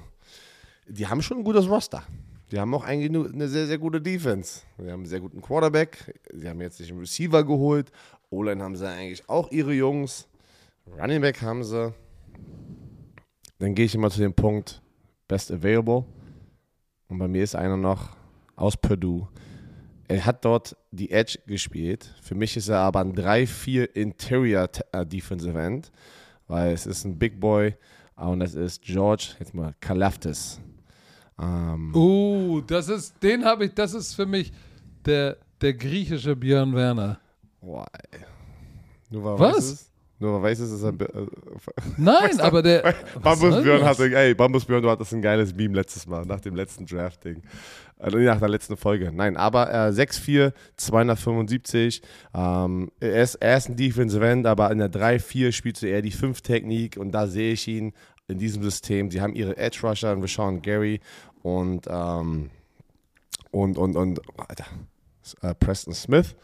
Die haben schon ein gutes Roster. Die haben auch eigentlich eine sehr, sehr gute Defense. Sie haben einen sehr guten Quarterback. Sie haben jetzt sich einen Receiver geholt. O-Line haben sie eigentlich auch ihre Jungs. Running Back haben sie. Dann gehe ich immer zu dem Punkt Best Available. Und bei mir ist einer noch aus Purdue. Er hat dort die Edge gespielt. Für mich ist er aber ein 3-4 Interior äh, Defensive End, weil es ist ein Big Boy und es ist George, jetzt mal Kalaftis. Ähm, uh, das ist, den habe ich, das ist für mich der, der griechische Björn Werner. Boah, ey. Nur Was? Nur weil weiß es ist ein. Äh, Nein, aber der. Bambus Björn hatte, ey, Bambus Björn, du hattest ein geiles Meme letztes Mal, nach dem letzten Drafting. Also nach der letzten Folge. Nein, aber äh, 6'4, 275. Ähm, er, ist, er ist ein Defensive End, aber in der 3-4 spielt er die 5-Technik und da sehe ich ihn in diesem System. Sie haben ihre Edge Rusher, Rashawn Gary und, ähm, und, und, und, Alter, äh, Preston Smith.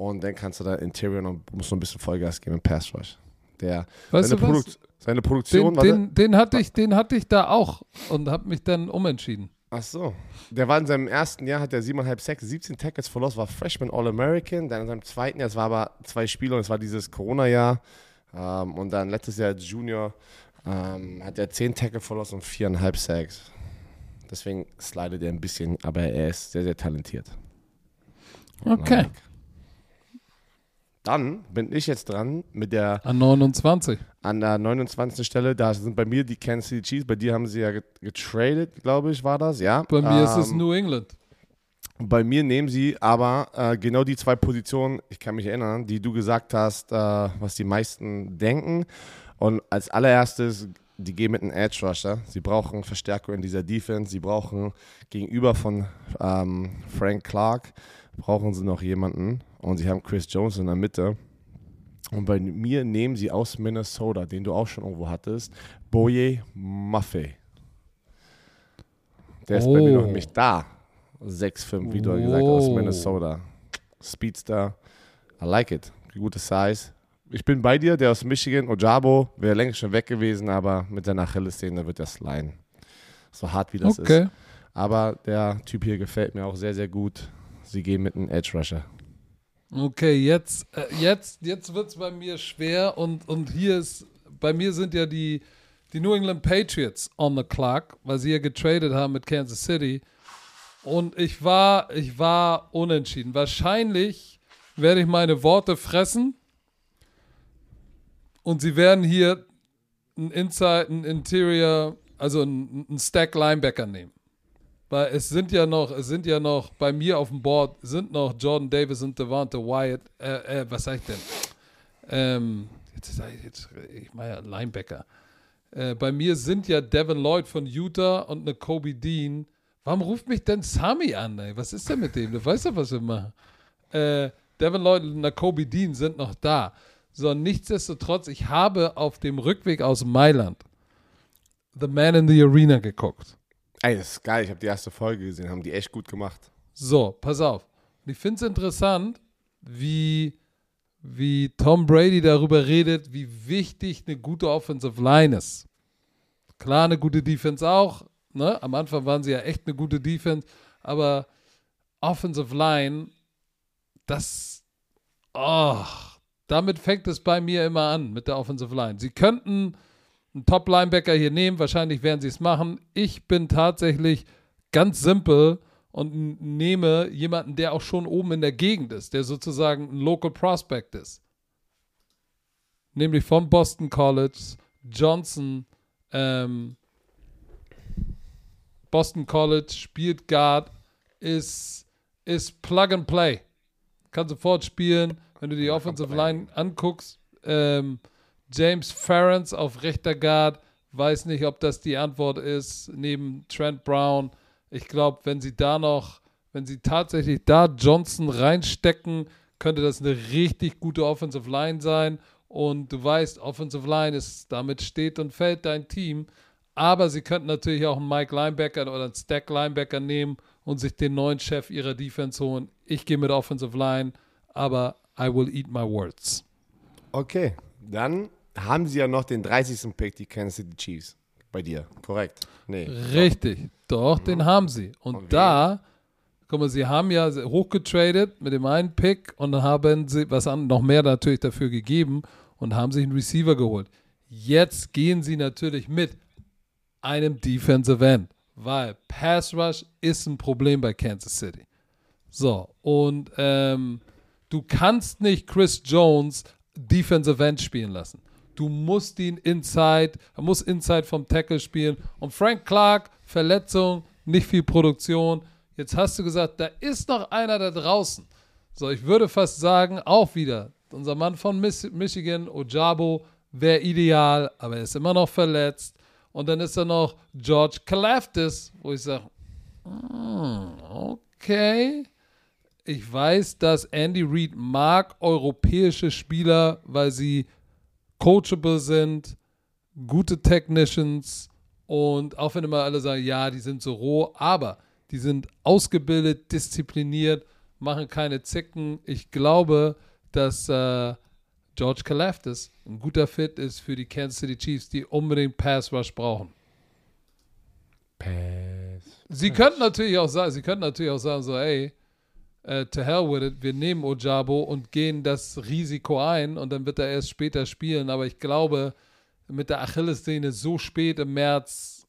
Und dann kannst du da Interior noch, musst noch ein bisschen Vollgas geben im Pass Rush. Der, weißt seine, Produ seine Produktion den, den, den, hatte ich, den hatte ich da auch und habe mich dann umentschieden. Ach so. Der war in seinem ersten Jahr, hat er 7,5 Sacks, 17 Tackles verloren, war Freshman All-American. Dann in seinem zweiten Jahr, es war aber zwei Spiele und es war dieses Corona-Jahr. Ähm, und dann letztes Jahr als Junior ähm, hat er 10 Tackles verloren und 4,5 Sacks. Deswegen slidet er ein bisschen, aber er ist sehr, sehr talentiert. Okay. Dann bin ich jetzt dran mit der. An 29. An der 29. Stelle. Da sind bei mir die Kansas City Chiefs. Bei dir haben sie ja getradet, glaube ich, war das, ja. Bei mir ähm, ist es ähm, New England. Bei mir nehmen sie aber äh, genau die zwei Positionen, ich kann mich erinnern, die du gesagt hast, äh, was die meisten denken. Und als allererstes, die gehen mit einem Edge Rusher. Sie brauchen Verstärkung in dieser Defense. Sie brauchen gegenüber von ähm, Frank Clark, brauchen sie noch jemanden und sie haben Chris Jones in der Mitte. Und bei mir nehmen sie aus Minnesota, den du auch schon irgendwo hattest, Boye Maffei. Der ist oh. bei mir noch oh. nicht da. 6'5, wie du oh. gesagt hast, aus. Minnesota. Speedster. I like it. Gute Size. Ich bin bei dir, der aus Michigan, Ojabo, wäre längst schon weg gewesen, aber mit seiner Achillessehne wird er sliden. So hart wie das okay. ist. Aber der Typ hier gefällt mir auch sehr, sehr gut. Sie gehen mit einem Edge Rusher. Okay, jetzt, äh, jetzt, jetzt wird es bei mir schwer und, und hier ist, bei mir sind ja die, die New England Patriots on the clock, weil sie ja getradet haben mit Kansas City. Und ich war, ich war unentschieden. Wahrscheinlich werde ich meine Worte fressen und sie werden hier ein Inside, ein Interior, also ein, Stack Linebacker nehmen. Weil es sind ja noch, es sind ja noch, bei mir auf dem Board sind noch Jordan Davis und Devonta Wyatt, äh, äh, was sag ich denn? Ähm, jetzt, jetzt, ich meine ja Linebacker. Äh, bei mir sind ja Devin Lloyd von Utah und eine Kobe Dean. Warum ruft mich denn Sami an, ey? Was ist denn mit dem? Du weißt doch, was wir machen. Äh, Devin Lloyd und eine Kobe Dean sind noch da. So, nichtsdestotrotz, ich habe auf dem Rückweg aus Mailand The Man in the Arena geguckt. Ey, das ist geil. Ich habe die erste Folge gesehen, haben die echt gut gemacht. So, pass auf. ich finde es interessant, wie, wie Tom Brady darüber redet, wie wichtig eine gute Offensive Line ist. Klar, eine gute Defense auch. Ne? Am Anfang waren sie ja echt eine gute Defense, aber Offensive Line, das, oh, damit fängt es bei mir immer an mit der Offensive Line. Sie könnten einen Top-Linebacker hier nehmen. Wahrscheinlich werden sie es machen. Ich bin tatsächlich ganz simpel und nehme jemanden, der auch schon oben in der Gegend ist, der sozusagen ein Local Prospect ist. Nämlich vom Boston College, Johnson, ähm, Boston College, spielt Guard, ist, ist Plug and Play. Kann sofort spielen. Wenn du die Offensive Line anguckst, ähm, James Ferrens auf rechter Guard. Weiß nicht, ob das die Antwort ist, neben Trent Brown. Ich glaube, wenn sie da noch, wenn sie tatsächlich da Johnson reinstecken, könnte das eine richtig gute Offensive Line sein. Und du weißt, Offensive Line ist, damit steht und fällt dein Team. Aber sie könnten natürlich auch einen Mike Linebacker oder einen Stack Linebacker nehmen und sich den neuen Chef ihrer Defense holen. Ich gehe mit Offensive Line, aber I will eat my words. Okay, dann haben sie ja noch den 30. Pick, die Kansas City Chiefs. Bei dir, korrekt? Nee. Richtig, doch, den haben sie. Und Okay. da, guck mal, sie haben ja hochgetradet mit dem einen Pick und dann haben sie was an, noch mehr natürlich dafür gegeben und haben sich einen Receiver geholt. Jetzt gehen sie natürlich mit einem Defensive End, weil Pass Rush ist ein Problem bei Kansas City. So, und ähm, du kannst nicht Chris Jones Defensive End spielen lassen. Du musst ihn inside, er muss inside vom Tackle spielen. Und Frank Clark, Verletzung, nicht viel Produktion. Jetzt hast du gesagt, da ist noch einer da draußen. So, ich würde fast sagen, auch wieder, unser Mann von Michigan, Ojabo, wäre ideal, aber er ist immer noch verletzt. Und dann ist da noch George Kalafdis, wo ich sage, okay. Ich weiß, dass Andy Reid mag europäische Spieler, weil sie coachable sind, gute Technicians und auch wenn immer alle sagen, ja, die sind so roh, aber die sind ausgebildet, diszipliniert, machen keine Zicken. Ich glaube, dass äh, George Kalafdis ein guter Fit ist für die Kansas City Chiefs, die unbedingt Pass Rush brauchen. Pass. Sie könnten natürlich auch sagen, sie könnten natürlich auch sagen, so, ey, äh, to hell with it, wir nehmen Ojabo und gehen das Risiko ein und dann wird er erst später spielen. Aber ich glaube, mit der Achillessehne so spät im März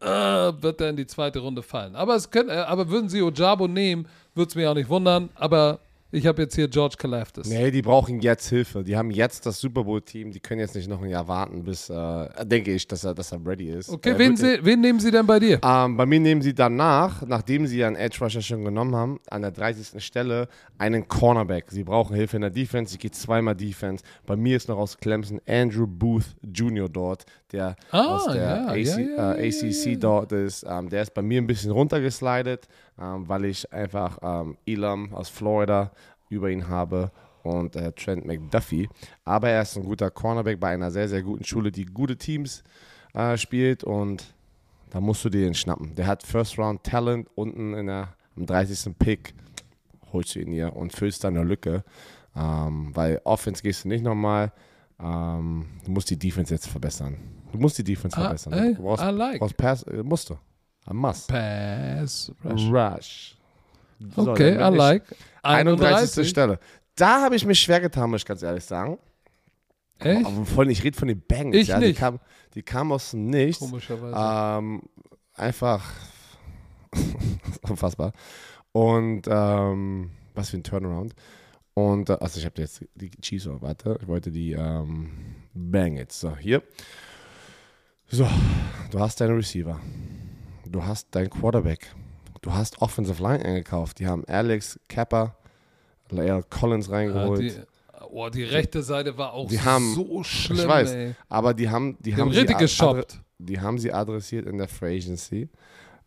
äh, wird er in die zweite Runde fallen. Aber es können, äh, aber würden sie Ojabo nehmen, würde es mich auch nicht wundern. Aber ich habe jetzt hier George Kalafdis. Nee, die brauchen jetzt Hilfe. Die haben jetzt das Super Bowl-Team. Die können jetzt nicht noch ein Jahr warten, bis, äh, denke ich, dass er, dass er ready ist. Okay, Er wen, sie, wen nehmen sie denn bei dir? Ähm, bei mir nehmen sie danach, nachdem sie einen Edge Rusher schon genommen haben, an der 30. Stelle einen Cornerback. Sie brauchen Hilfe in der Defense. Sie geht zweimal Defense. Bei mir ist noch aus Clemson Andrew Booth Jr. dort, der Ah, aus der ja, AC, ja, ja, äh, ACC dort ist. Ähm, der ist bei mir ein bisschen runtergeslidet, ähm, weil ich einfach ähm, Elam aus Florida über ihn habe und äh, Trent McDuffie. Aber er ist ein guter Cornerback bei einer sehr, sehr guten Schule, die gute Teams äh, spielt und da musst du dir den schnappen. Der hat First Round Talent unten in der, am 30. Pick. Holst du ihn hier und füllst da eine Lücke. Ähm, weil Offense gehst du nicht nochmal. Ähm, du musst die Defense jetzt verbessern. Du musst die Defense Ah, verbessern. ey, du brauchst, I like. brauchst Pass, äh, musst du. A must. Pass Rush. Rush. So, Okay, I like. 31. Stelle. Da habe ich mich schwer getan, muss ich ganz ehrlich sagen. Echt? Aber von, ich rede von den Bengals. Ich ja, Die nicht. kam, die kam aus dem Nichts. Komischerweise. Ähm, einfach unfassbar. Und ähm, was für ein Turnaround. Und, äh, also ich habe jetzt die Chiefs, oh, warte, ich wollte die ähm, Bengals. So, hier. So, du hast deine Receiver. Du hast deinen Quarterback. Du hast Offensive Line eingekauft. Die haben Alex Kappa, Lael Collins Ja, reingeholt. die, oh, die rechte Seite war auch Die haben- so schlimm, ich weiß, ey. aber die haben, die Die haben richtig geshoppt. die haben sie adressiert in der Free Agency.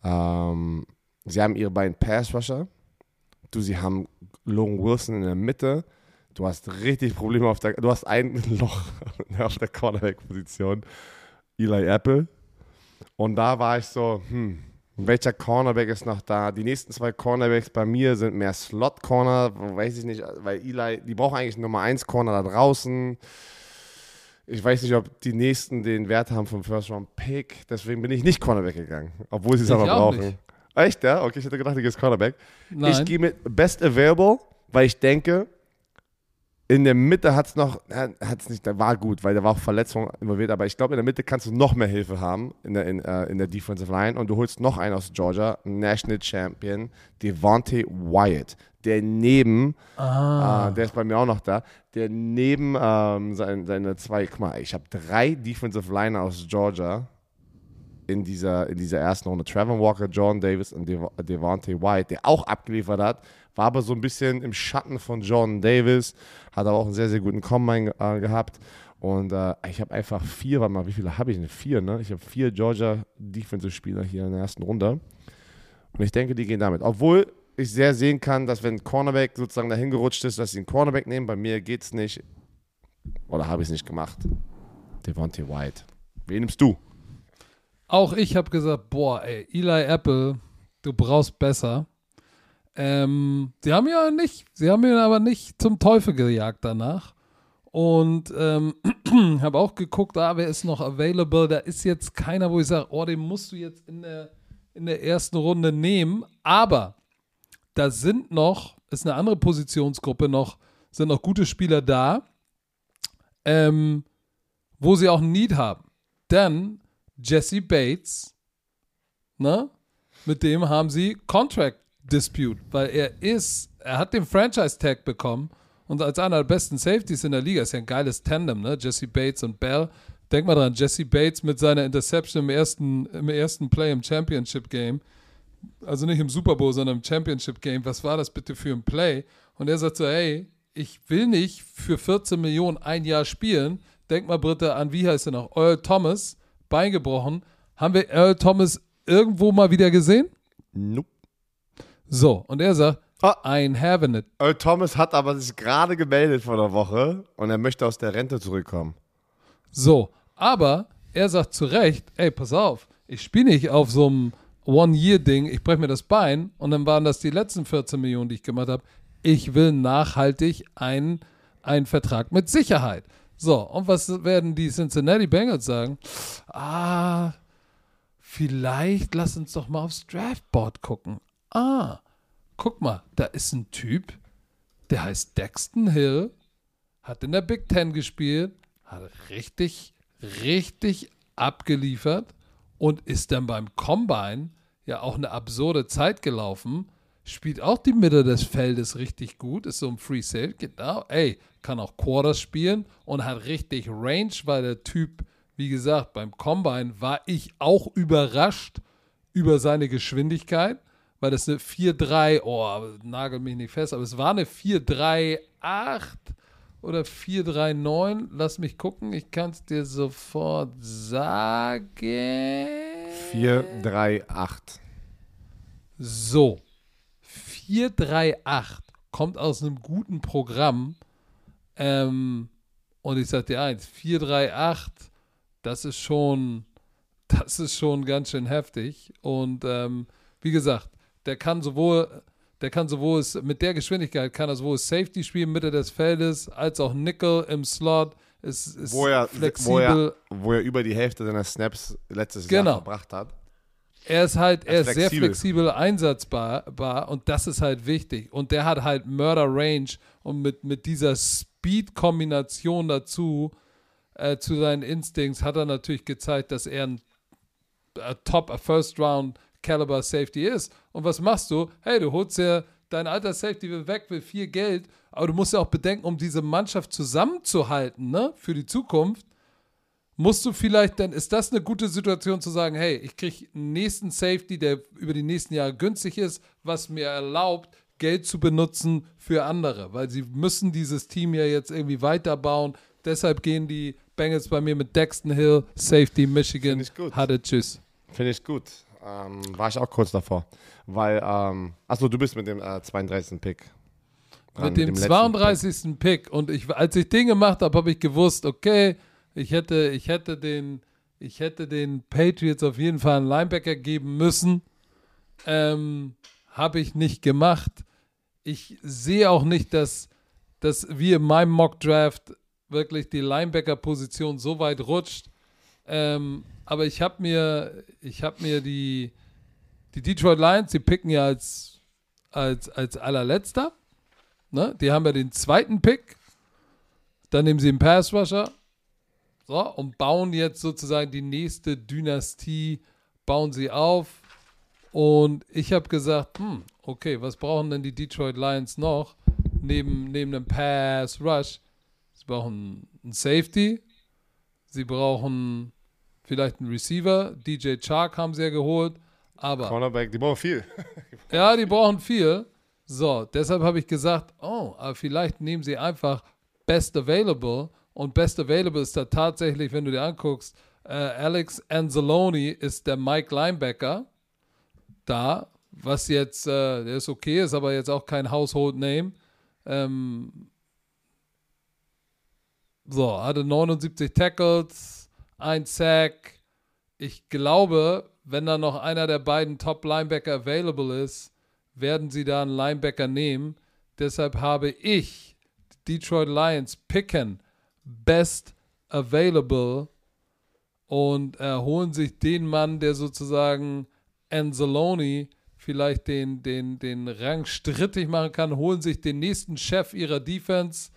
Ähm, sie haben ihre beiden Pass-Rusher. Du, sie haben Logan Wilson in der Mitte. Du hast richtig Probleme auf der, du hast ein Loch auf der Cornerback-Position. Eli Apple. Und da war ich so, hm, welcher Cornerback ist noch da? Die nächsten zwei Cornerbacks bei mir sind mehr Slot-Corner, weiß ich nicht, weil Eli, die brauchen eigentlich Nummer 1 Corner da draußen. Ich weiß nicht, ob die nächsten den Wert haben vom First Round Pick. Deswegen bin ich nicht Cornerback gegangen, obwohl sie es Ich aber auch brauchen. nicht. Echt, ja? Okay, ich hätte gedacht, du gehst Cornerback. Nein. Ich gehe mit Best Available, weil ich denke, in der Mitte hat es noch, hat es nicht, da war gut, weil da war auch Verletzung involviert, aber ich glaube, in der Mitte kannst du noch mehr Hilfe haben in der, in, äh, in der Defensive Line und du holst noch einen aus Georgia, National Champion, Devontae Wyatt, der neben, ah. äh, der ist bei mir auch noch da, der neben ähm, sein, seine zwei, guck mal, ich habe drei Defensive Liner aus Georgia in dieser, in dieser ersten Runde. Trevor Walker, John Davis und Dev Devontae White, der auch abgeliefert hat, war aber so ein bisschen im Schatten von John Davis, hat aber auch einen sehr, sehr guten Combine äh, gehabt. Und äh, ich habe einfach vier, warte mal, wie viele habe ich denn? Vier, ne? Ich habe vier Georgia Defensive-Spieler hier in der ersten Runde. Und ich denke, die gehen damit. Obwohl ich sehr sehen kann, dass wenn ein Cornerback sozusagen dahin gerutscht ist, dass sie einen Cornerback nehmen. Bei mir geht es nicht. Oder habe ich es nicht gemacht. Devontae White. Wen nimmst du? Auch ich habe gesagt, boah, ey, Eli Apple, du brauchst besser. Ähm, sie haben ja nicht, sie haben ihn aber nicht zum Teufel gejagt danach. Und ähm, habe auch geguckt, ah, wer ist noch available? Da ist jetzt keiner, wo ich sage, oh, den musst du jetzt in der, in der ersten Runde nehmen. Aber da sind noch, ist eine andere Positionsgruppe noch, sind noch gute Spieler da, ähm, wo sie auch ein Need haben. Denn Jesse Bates, ne, mit dem haben sie Contract Dispute, weil er ist, er hat den Franchise Tag bekommen und als einer der besten Safeties in der Liga ist ja ein geiles Tandem, ne? Jesse Bates und Bell. Denk mal dran, Jesse Bates mit seiner Interception im ersten, im ersten Play im Championship Game. Also nicht im Super Bowl, sondern im Championship Game. Was war das bitte für ein Play? Und er sagt so, hey, ich will nicht für 14 Millionen ein Jahr spielen. Denk mal, Britta, an wie heißt er noch? Earl Thomas, Bein gebrochen. Haben wir Earl Thomas irgendwo mal wieder gesehen? Nope. So, und er sagt, Ah. I'm having it. Earl Thomas hat aber sich gerade gemeldet vor einer Woche und er möchte aus der Rente zurückkommen. So, aber er sagt zu Recht, ey, pass auf, ich spiele nicht auf so einem One-Year-Ding, ich breche mir das Bein und dann waren das die letzten 14 Millionen, die ich gemacht habe. Ich will nachhaltig einen, einen Vertrag mit Sicherheit. So, und was werden die Cincinnati Bengals sagen? Ah, vielleicht lass uns doch mal aufs Draftboard gucken. Ah, guck mal, da ist ein Typ, der heißt Dexton Hill, hat in der Big Ten gespielt, hat richtig, richtig abgeliefert und ist dann beim Combine ja auch eine absurde Zeit gelaufen. Spielt auch die Mitte des Feldes richtig gut, ist so ein Free Sale, genau. Ey, kann auch Quarters spielen und hat richtig Range, weil der Typ, wie gesagt, beim Combine war ich auch überrascht über seine Geschwindigkeit, weil das eine 4-3, oh, nagel mich nicht fest, aber es war eine 4-3-8 oder 4-3-9. Lass mich gucken, ich kann es dir sofort sagen. 4, 3, 8. So, 438 kommt aus einem guten Programm. Ähm, und ich sag dir eins, 438, das ist schon, das ist schon ganz schön heftig. Und ähm, wie gesagt, der kann sowohl, der kann sowohl mit der Geschwindigkeit kann er sowohl Safety spielen, Mitte des Feldes, als auch Nickel im Slot. Ist, ist Wo er, flexibel. wo, er, wo er über die Hälfte seiner Snaps letztes Jahr Genau. verbracht hat. Er ist halt, er Er ist sehr flexibel. einsatzbar bar, und das ist halt wichtig. Und der hat halt Murder Range und mit, mit dieser Speed-Kombination dazu, äh, zu seinen Instincts, hat er natürlich gezeigt, dass er ein äh, Top, a First Round Caliber Safety ist. Und was machst du? Hey, du holst ja dein alter Safety will weg, will viel Geld, aber du musst ja auch bedenken, um diese Mannschaft zusammenzuhalten, ne, für die Zukunft musst du vielleicht, dann ist das eine gute Situation zu sagen, hey, ich kriege einen nächsten Safety, der über die nächsten Jahre günstig ist, was mir erlaubt, Geld zu benutzen für andere, weil sie müssen dieses Team ja jetzt irgendwie weiterbauen. Deshalb gehen die Bengals bei mir mit Dexton Hill, Safety, Michigan, Find ich gut. hatte Tschüss. Finde ich gut. Ähm, war ich auch kurz davor. Weil, ähm, achso, du bist mit dem äh, 32. Pick. dran, mit dem, letzten 32. Pick. Und ich, als ich den gemacht habe, habe ich gewusst, okay, ich hätte, ich hätte den, ich hätte den Patriots auf jeden Fall einen Linebacker geben müssen. Ähm, habe ich nicht gemacht. Ich sehe auch nicht, dass, dass wie in meinem Mock-Draft wirklich die Linebacker-Position so weit rutscht. Ähm, aber ich habe mir, ich habe mir die, die Detroit Lions, die picken ja als, als, als allerletzter. Ne? Die haben ja den zweiten Pick. Dann nehmen sie einen Pass Rusher. So, und bauen jetzt sozusagen die nächste Dynastie, bauen sie auf. Und ich habe gesagt, hm, okay, was brauchen denn die Detroit Lions noch neben, neben einem Pass Rush? Sie brauchen einen Safety, sie brauchen vielleicht einen Receiver. DJ Chark haben sie ja geholt, aber Cornerback, die brauchen viel. ja, die brauchen viel. So, deshalb habe ich gesagt, oh, aber vielleicht nehmen sie einfach Best Available. Und Best Available ist da tatsächlich, wenn du dir anguckst, äh, Alex Anzalone ist der Mike Linebacker da, was jetzt, äh, der ist okay, ist aber jetzt auch kein Household Name. Ähm, so, hatte 79 Tackles, ein Sack, ich glaube, wenn da noch einer der beiden Top-Linebacker available ist, werden sie da einen Linebacker nehmen. Deshalb habe ich Detroit Lions picken best available und äh, holen sich den Mann, der sozusagen Anzalone vielleicht den, den, den Rang strittig machen kann, holen sich den nächsten Chef ihrer Defense.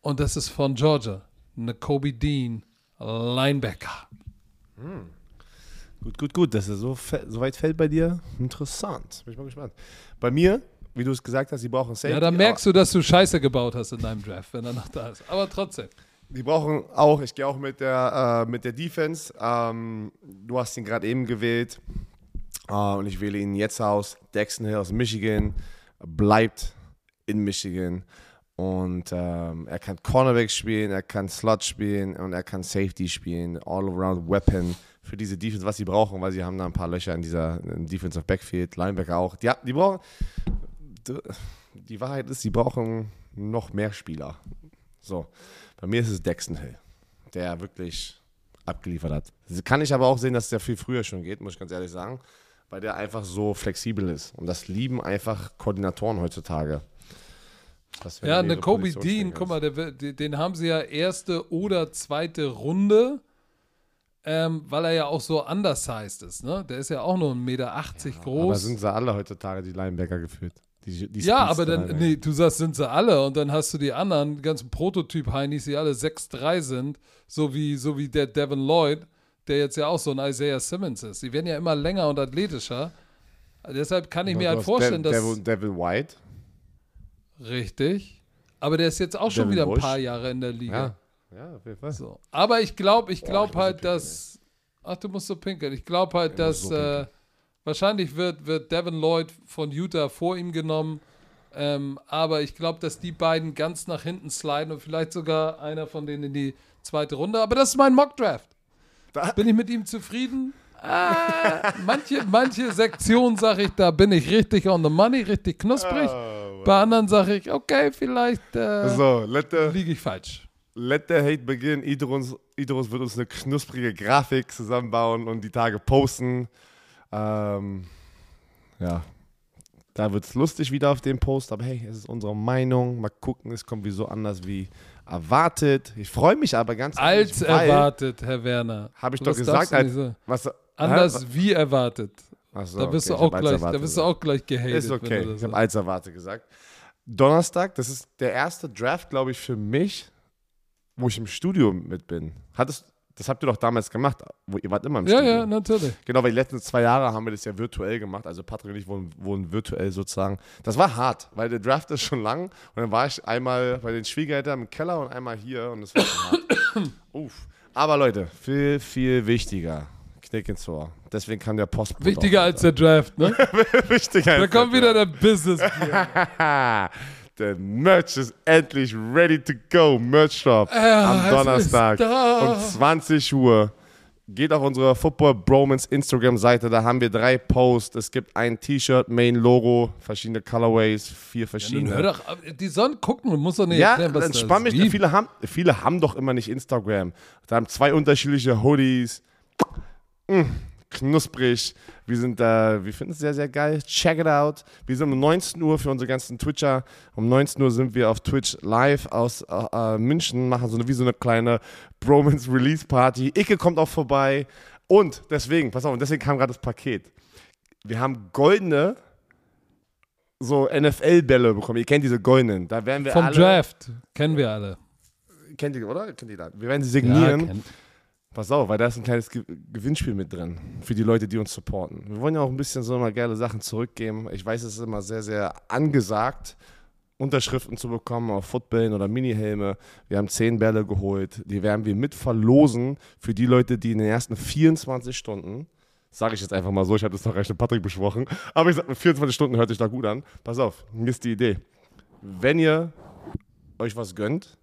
Und das ist von Georgia, Kobe Dean, Linebacker. Hm. Gut, gut, gut, dass er so, so weit fällt bei dir. Interessant. Bin ich mal gespannt. Bei mir, wie du es gesagt hast, die brauchen Safety. Ja, da merkst du, dass du Scheiße gebaut hast in deinem Draft, wenn er noch da ist. Aber trotzdem. Die brauchen auch, ich gehe auch mit der, äh, mit der Defense. Ähm, du hast ihn gerade eben gewählt. Äh, und ich wähle ihn jetzt aus. Dexton Hill aus Michigan. Bleibt in Michigan. Und ähm, er kann Cornerback spielen, er kann Slot spielen und er kann Safety spielen. All-around Weapon für diese Defense, was sie brauchen, weil sie haben da ein paar Löcher in dieser in Defensive Backfield, Linebacker auch. Die, die brauchen. Die Wahrheit ist, sie brauchen noch mehr Spieler. So, bei mir ist es Dexton Hill, der wirklich abgeliefert hat. Kann ich aber auch sehen, dass der viel früher schon geht, muss ich ganz ehrlich sagen, weil der einfach so flexibel ist. Und das lieben einfach Koordinatoren heutzutage. Ja, eine Kobe Dean, guck mal, der, den haben sie ja erste oder zweite Runde, ähm, weil er ja auch so undersized ist, ne? Der ist ja auch nur 1,80 Meter ja, groß. Aber sind sie alle heutzutage, die Linebacker geführt? Die, die ja, aber dann, nee, du sagst, sind sie alle und dann hast du die anderen, die ganzen Prototyp-Heinis, die alle 6'3 sind, so wie, so wie der Devin Lloyd, der jetzt ja auch so ein Isaiah Simmons ist. Die werden ja immer länger und athletischer. Deshalb kann ich mir halt vorstellen, De dass. Devin, Devin White. Richtig. Aber der ist jetzt auch schon wieder ein paar Jahre in der Liga. Ja, ja auf jeden Fall. So. Aber ich glaube ich glaub Boah, halt, so dass. Ach, du musst so pinkeln. Ich glaube halt, dass. So äh, wahrscheinlich wird, wird Devin Lloyd von Utah vor ihm genommen. Ähm, aber ich glaube, dass die beiden ganz nach hinten sliden und vielleicht sogar einer von denen in die zweite Runde. Aber das ist mein Mock-Draft. Bin ich mit ihm zufrieden? Ah, manche, manche Sektionen sage ich, da bin ich richtig on the money, richtig knusprig. Oh, Bei anderen sage ich, okay, vielleicht äh, so, liege ich falsch. Let the hate begin. Idrus, Idrus wird uns eine knusprige Grafik zusammenbauen und die Tage posten. Ähm, ja, da wird es lustig wieder auf dem Post, aber hey, es ist unsere Meinung. Mal gucken, es kommt wieso anders wie erwartet. Ich freue mich aber ganz Als ehrlich, erwartet, Herr Werner. Habe ich doch gesagt. Als, was, Anders hä? wie erwartet. So, da bist, okay, du, auch gleich, da bist du auch gleich gehatet. Ist okay, ich habe als erwartet gesagt. Donnerstag, das ist der erste Draft, glaube ich, für mich, wo ich im Studio mit bin. Hattest, das habt ihr doch damals gemacht, wo ihr wart immer im ja, Studio. Ja, ja, natürlich. Genau, weil die letzten zwei Jahre haben wir das ja virtuell gemacht. Also Patrick und ich wohnen, wohnen virtuell sozusagen. Das war hart, weil der Draft ist schon lang. Und dann war ich einmal bei den Schwiegereltern im Keller und einmal hier und das war schon hart. Uff. Aber Leute, viel, viel wichtiger. Knick ins Ohr. Deswegen kann der Post. Wichtiger als der Draft, ne? Wichtiger Da kommt wieder der Business. der Merch ist endlich ready to go. Merch Shop ja, am Donnerstag um 20 Uhr. Geht auf unsere Football Bromance Instagram-Seite, da haben wir drei Posts. Es gibt ein T-Shirt, Main-Logo, verschiedene Colorways, vier verschiedene. Ja, hör doch, die sollen gucken, muss doch nicht ja, erklären, was entspann mich. Viele haben, viele haben doch immer nicht Instagram. Da haben zwei unterschiedliche Hoodies. Mmh, knusprig. Wir sind da, wir finden es sehr, sehr geil. Check it out. Wir sind um 19 Uhr für unsere ganzen Twitcher. Um 19 Uhr sind wir auf Twitch live aus äh, äh, München, machen so eine, wie so eine kleine Bromance Release Party. Icke kommt auch vorbei. Und deswegen, pass auf, und deswegen kam gerade das Paket. Wir haben goldene so NFL-Bälle bekommen. Ihr kennt diese goldenen. Da werden wir Vom alle, Draft. Kennen wir alle. Kennt ihr, oder? Kennt ihr da? Wir werden sie signieren. Ja, Pass auf, weil da ist ein kleines Gewinnspiel mit drin für die Leute, die uns supporten. Wir wollen ja auch ein bisschen so mal geile Sachen zurückgeben. Ich weiß, es ist immer sehr, sehr angesagt, Unterschriften zu bekommen auf Footballen oder Mini-Helme. Wir haben zehn Bälle geholt. Die werden wir mit verlosen für die Leute, die in den ersten 24 Stunden, sage ich jetzt einfach mal so, ich habe das noch recht mit Patrick besprochen, aber ich sage, 24 Stunden hört sich da gut an. Pass auf, mir ist die Idee. Wenn ihr euch was gönnt,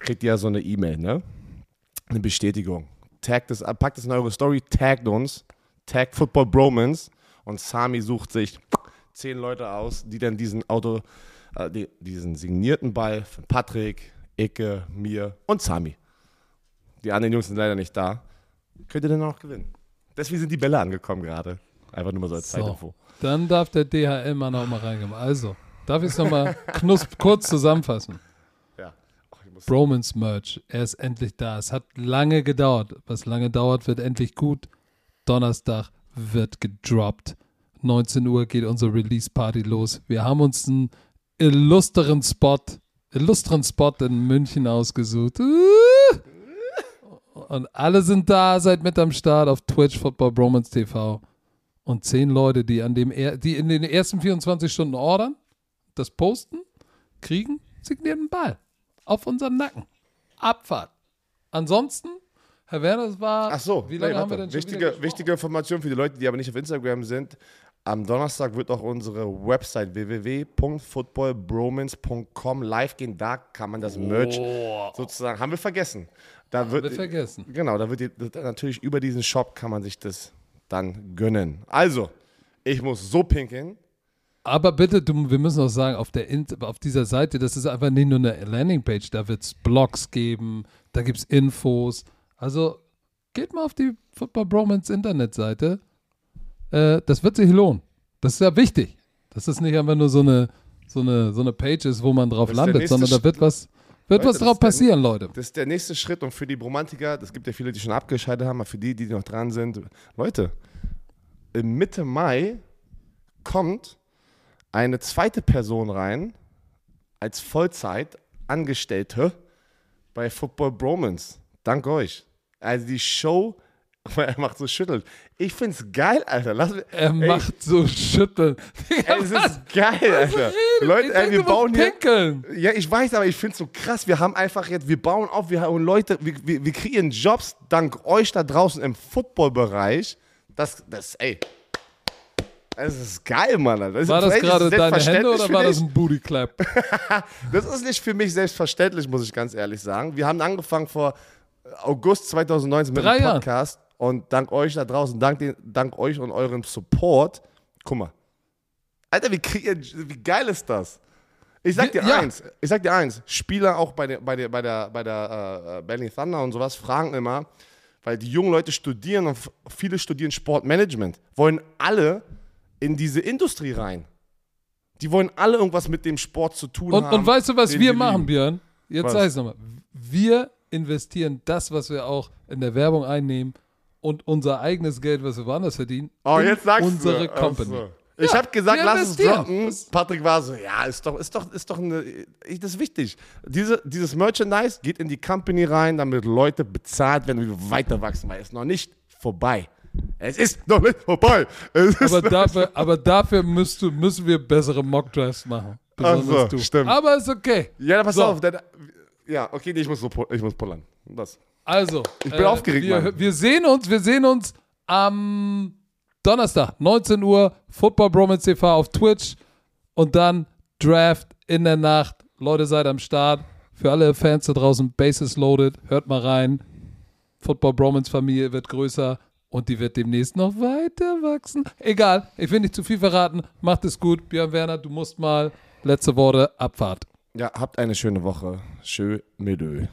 kriegt ihr ja so eine E-Mail, ne? Eine Bestätigung. Tagt es, packt es in eure Story, taggt uns, taggt Football Bromance und Sami sucht sich zehn Leute aus, die dann diesen Auto, äh, die, diesen signierten Ball von Patrick, Icke, mir und Sami. Die anderen Jungs sind leider nicht da. Könnt ihr denn noch gewinnen. Deswegen sind die Bälle angekommen gerade. Einfach nur mal so als So. Zeitinfo. Dann darf der DHL-Mann auch mal reingehen. Also, darf ich es nochmal kurz zusammenfassen? Bromans Merch, er ist endlich da. Es hat lange gedauert. Was lange dauert, wird endlich gut. Donnerstag wird gedroppt. 19 Uhr geht unsere Release-Party los. Wir haben uns einen illustren Spot, illustren Spot in München ausgesucht. Uh! Und alle sind da, seid mit am Start auf Twitch, Football Bromance TV. Und zehn Leute, die an dem, er die in den ersten 24 Stunden ordern, das posten, kriegen signierten Ball auf unseren Nacken. Abfahrt. Ansonsten, Herr Werner, es war. Ach so, wie lange nee, haben wir denn wichtige, wichtige Information für die Leute, die aber nicht auf Instagram sind. Am Donnerstag wird auch unsere Website www.footballbromance.com live gehen. Da kann man das Merch sozusagen, haben wir vergessen. Da wird, wir vergessen. Genau, da wird die, natürlich über diesen Shop kann man sich das dann gönnen. Also, ich muss so pinkeln. Aber bitte, du, wir müssen auch sagen, auf, der, auf dieser Seite, das ist einfach nicht nur eine Landingpage, da wird es Blogs geben, da gibt es Infos. Also geht mal auf die Football Bromance Internetseite. Äh, das wird sich lohnen. Das ist ja wichtig. Das ist nicht einfach nur so eine, so eine, so eine Page ist, wo man drauf landet, sondern da wird was, wird Leute, was drauf ist der- passieren, Leute. Das ist der nächste Schritt und für die Bromantiker, das gibt ja viele, die schon abgeschaltet haben, aber für die, die noch dran sind, Leute, im Mitte Mai kommt eine zweite Person rein als Vollzeit Angestellte bei Football Bromance. Dank euch. Also die Show, er macht so schüttelt. Ich find's geil, Alter. Lass, Er macht so Schütteln. ey, es ist geil, Alter. Leute, Ich ey, denk, wir bauen hier. pinkeln. Ja, ich weiß, aber ich finde es so krass. Wir haben einfach jetzt, wir bauen auf, wir haben Leute, wir, wir, wir kreieren Jobs dank euch da draußen im Footballbereich. Das, das, ey. Das ist geil, Mann. Das War das gerade deine Hände oder war das ein Booty Clap? Das ist nicht für mich selbstverständlich, muss ich ganz ehrlich sagen. Wir haben angefangen vor August 2019 mit Drei dem. Podcast und dank euch da draußen, dank, den, dank euch und eurem Support, guck mal. Alter, wie, wie geil ist das? Ich sag dir Ja. eins, ich sag dir eins, Spieler auch bei der, bei der, bei der, bei der äh, Berlin Thunder und sowas fragen immer, weil die jungen Leute studieren und viele studieren Sportmanagement, wollen alle in diese Industrie rein. Die wollen alle irgendwas mit dem Sport zu tun Und, haben. und weißt du, was wir machen. Björn? Jetzt Was? sag ich's nochmal. Wir investieren das, was wir auch in der Werbung einnehmen und unser eigenes Geld, was wir woanders verdienen, Oh, in jetzt sagst unsere du. Company. Ach so. Ich Ja, habe gesagt, lass es droppen. Patrick war so, ja, ist doch, ist doch, ist doch eine, ich, das ist wichtig. Diese, dieses Merchandise geht in die Company rein, damit Leute bezahlt werden, wie wir weiter wachsen, weil es ist noch nicht vorbei. Es ist noch nicht vorbei. Aber dafür, aber dafür müsst du, müssen wir bessere Mockdrafts machen. Ach Besonders so, du. stimmt. Aber ist okay. ja, pass So. auf. Dann, ja, okay, nee, ich muss, so, ich muss pullern. Was? Also, Ich bin aufgeregt, wir, wir sehen uns, wir sehen uns am Donnerstag, 19 Uhr, Football Bromance TV auf Twitch und dann Draft in der Nacht. Leute, seid am Start. Für alle Fans da draußen, Bases loaded, hört mal rein. Football Bromance Familie wird größer und die wird demnächst noch weiter wachsen. Egal, ich will nicht zu viel verraten. Macht es gut. Björn Werner, du musst mal letzte Worte, Abfahrt. Ja, habt eine schöne Woche. Schön mit Ö.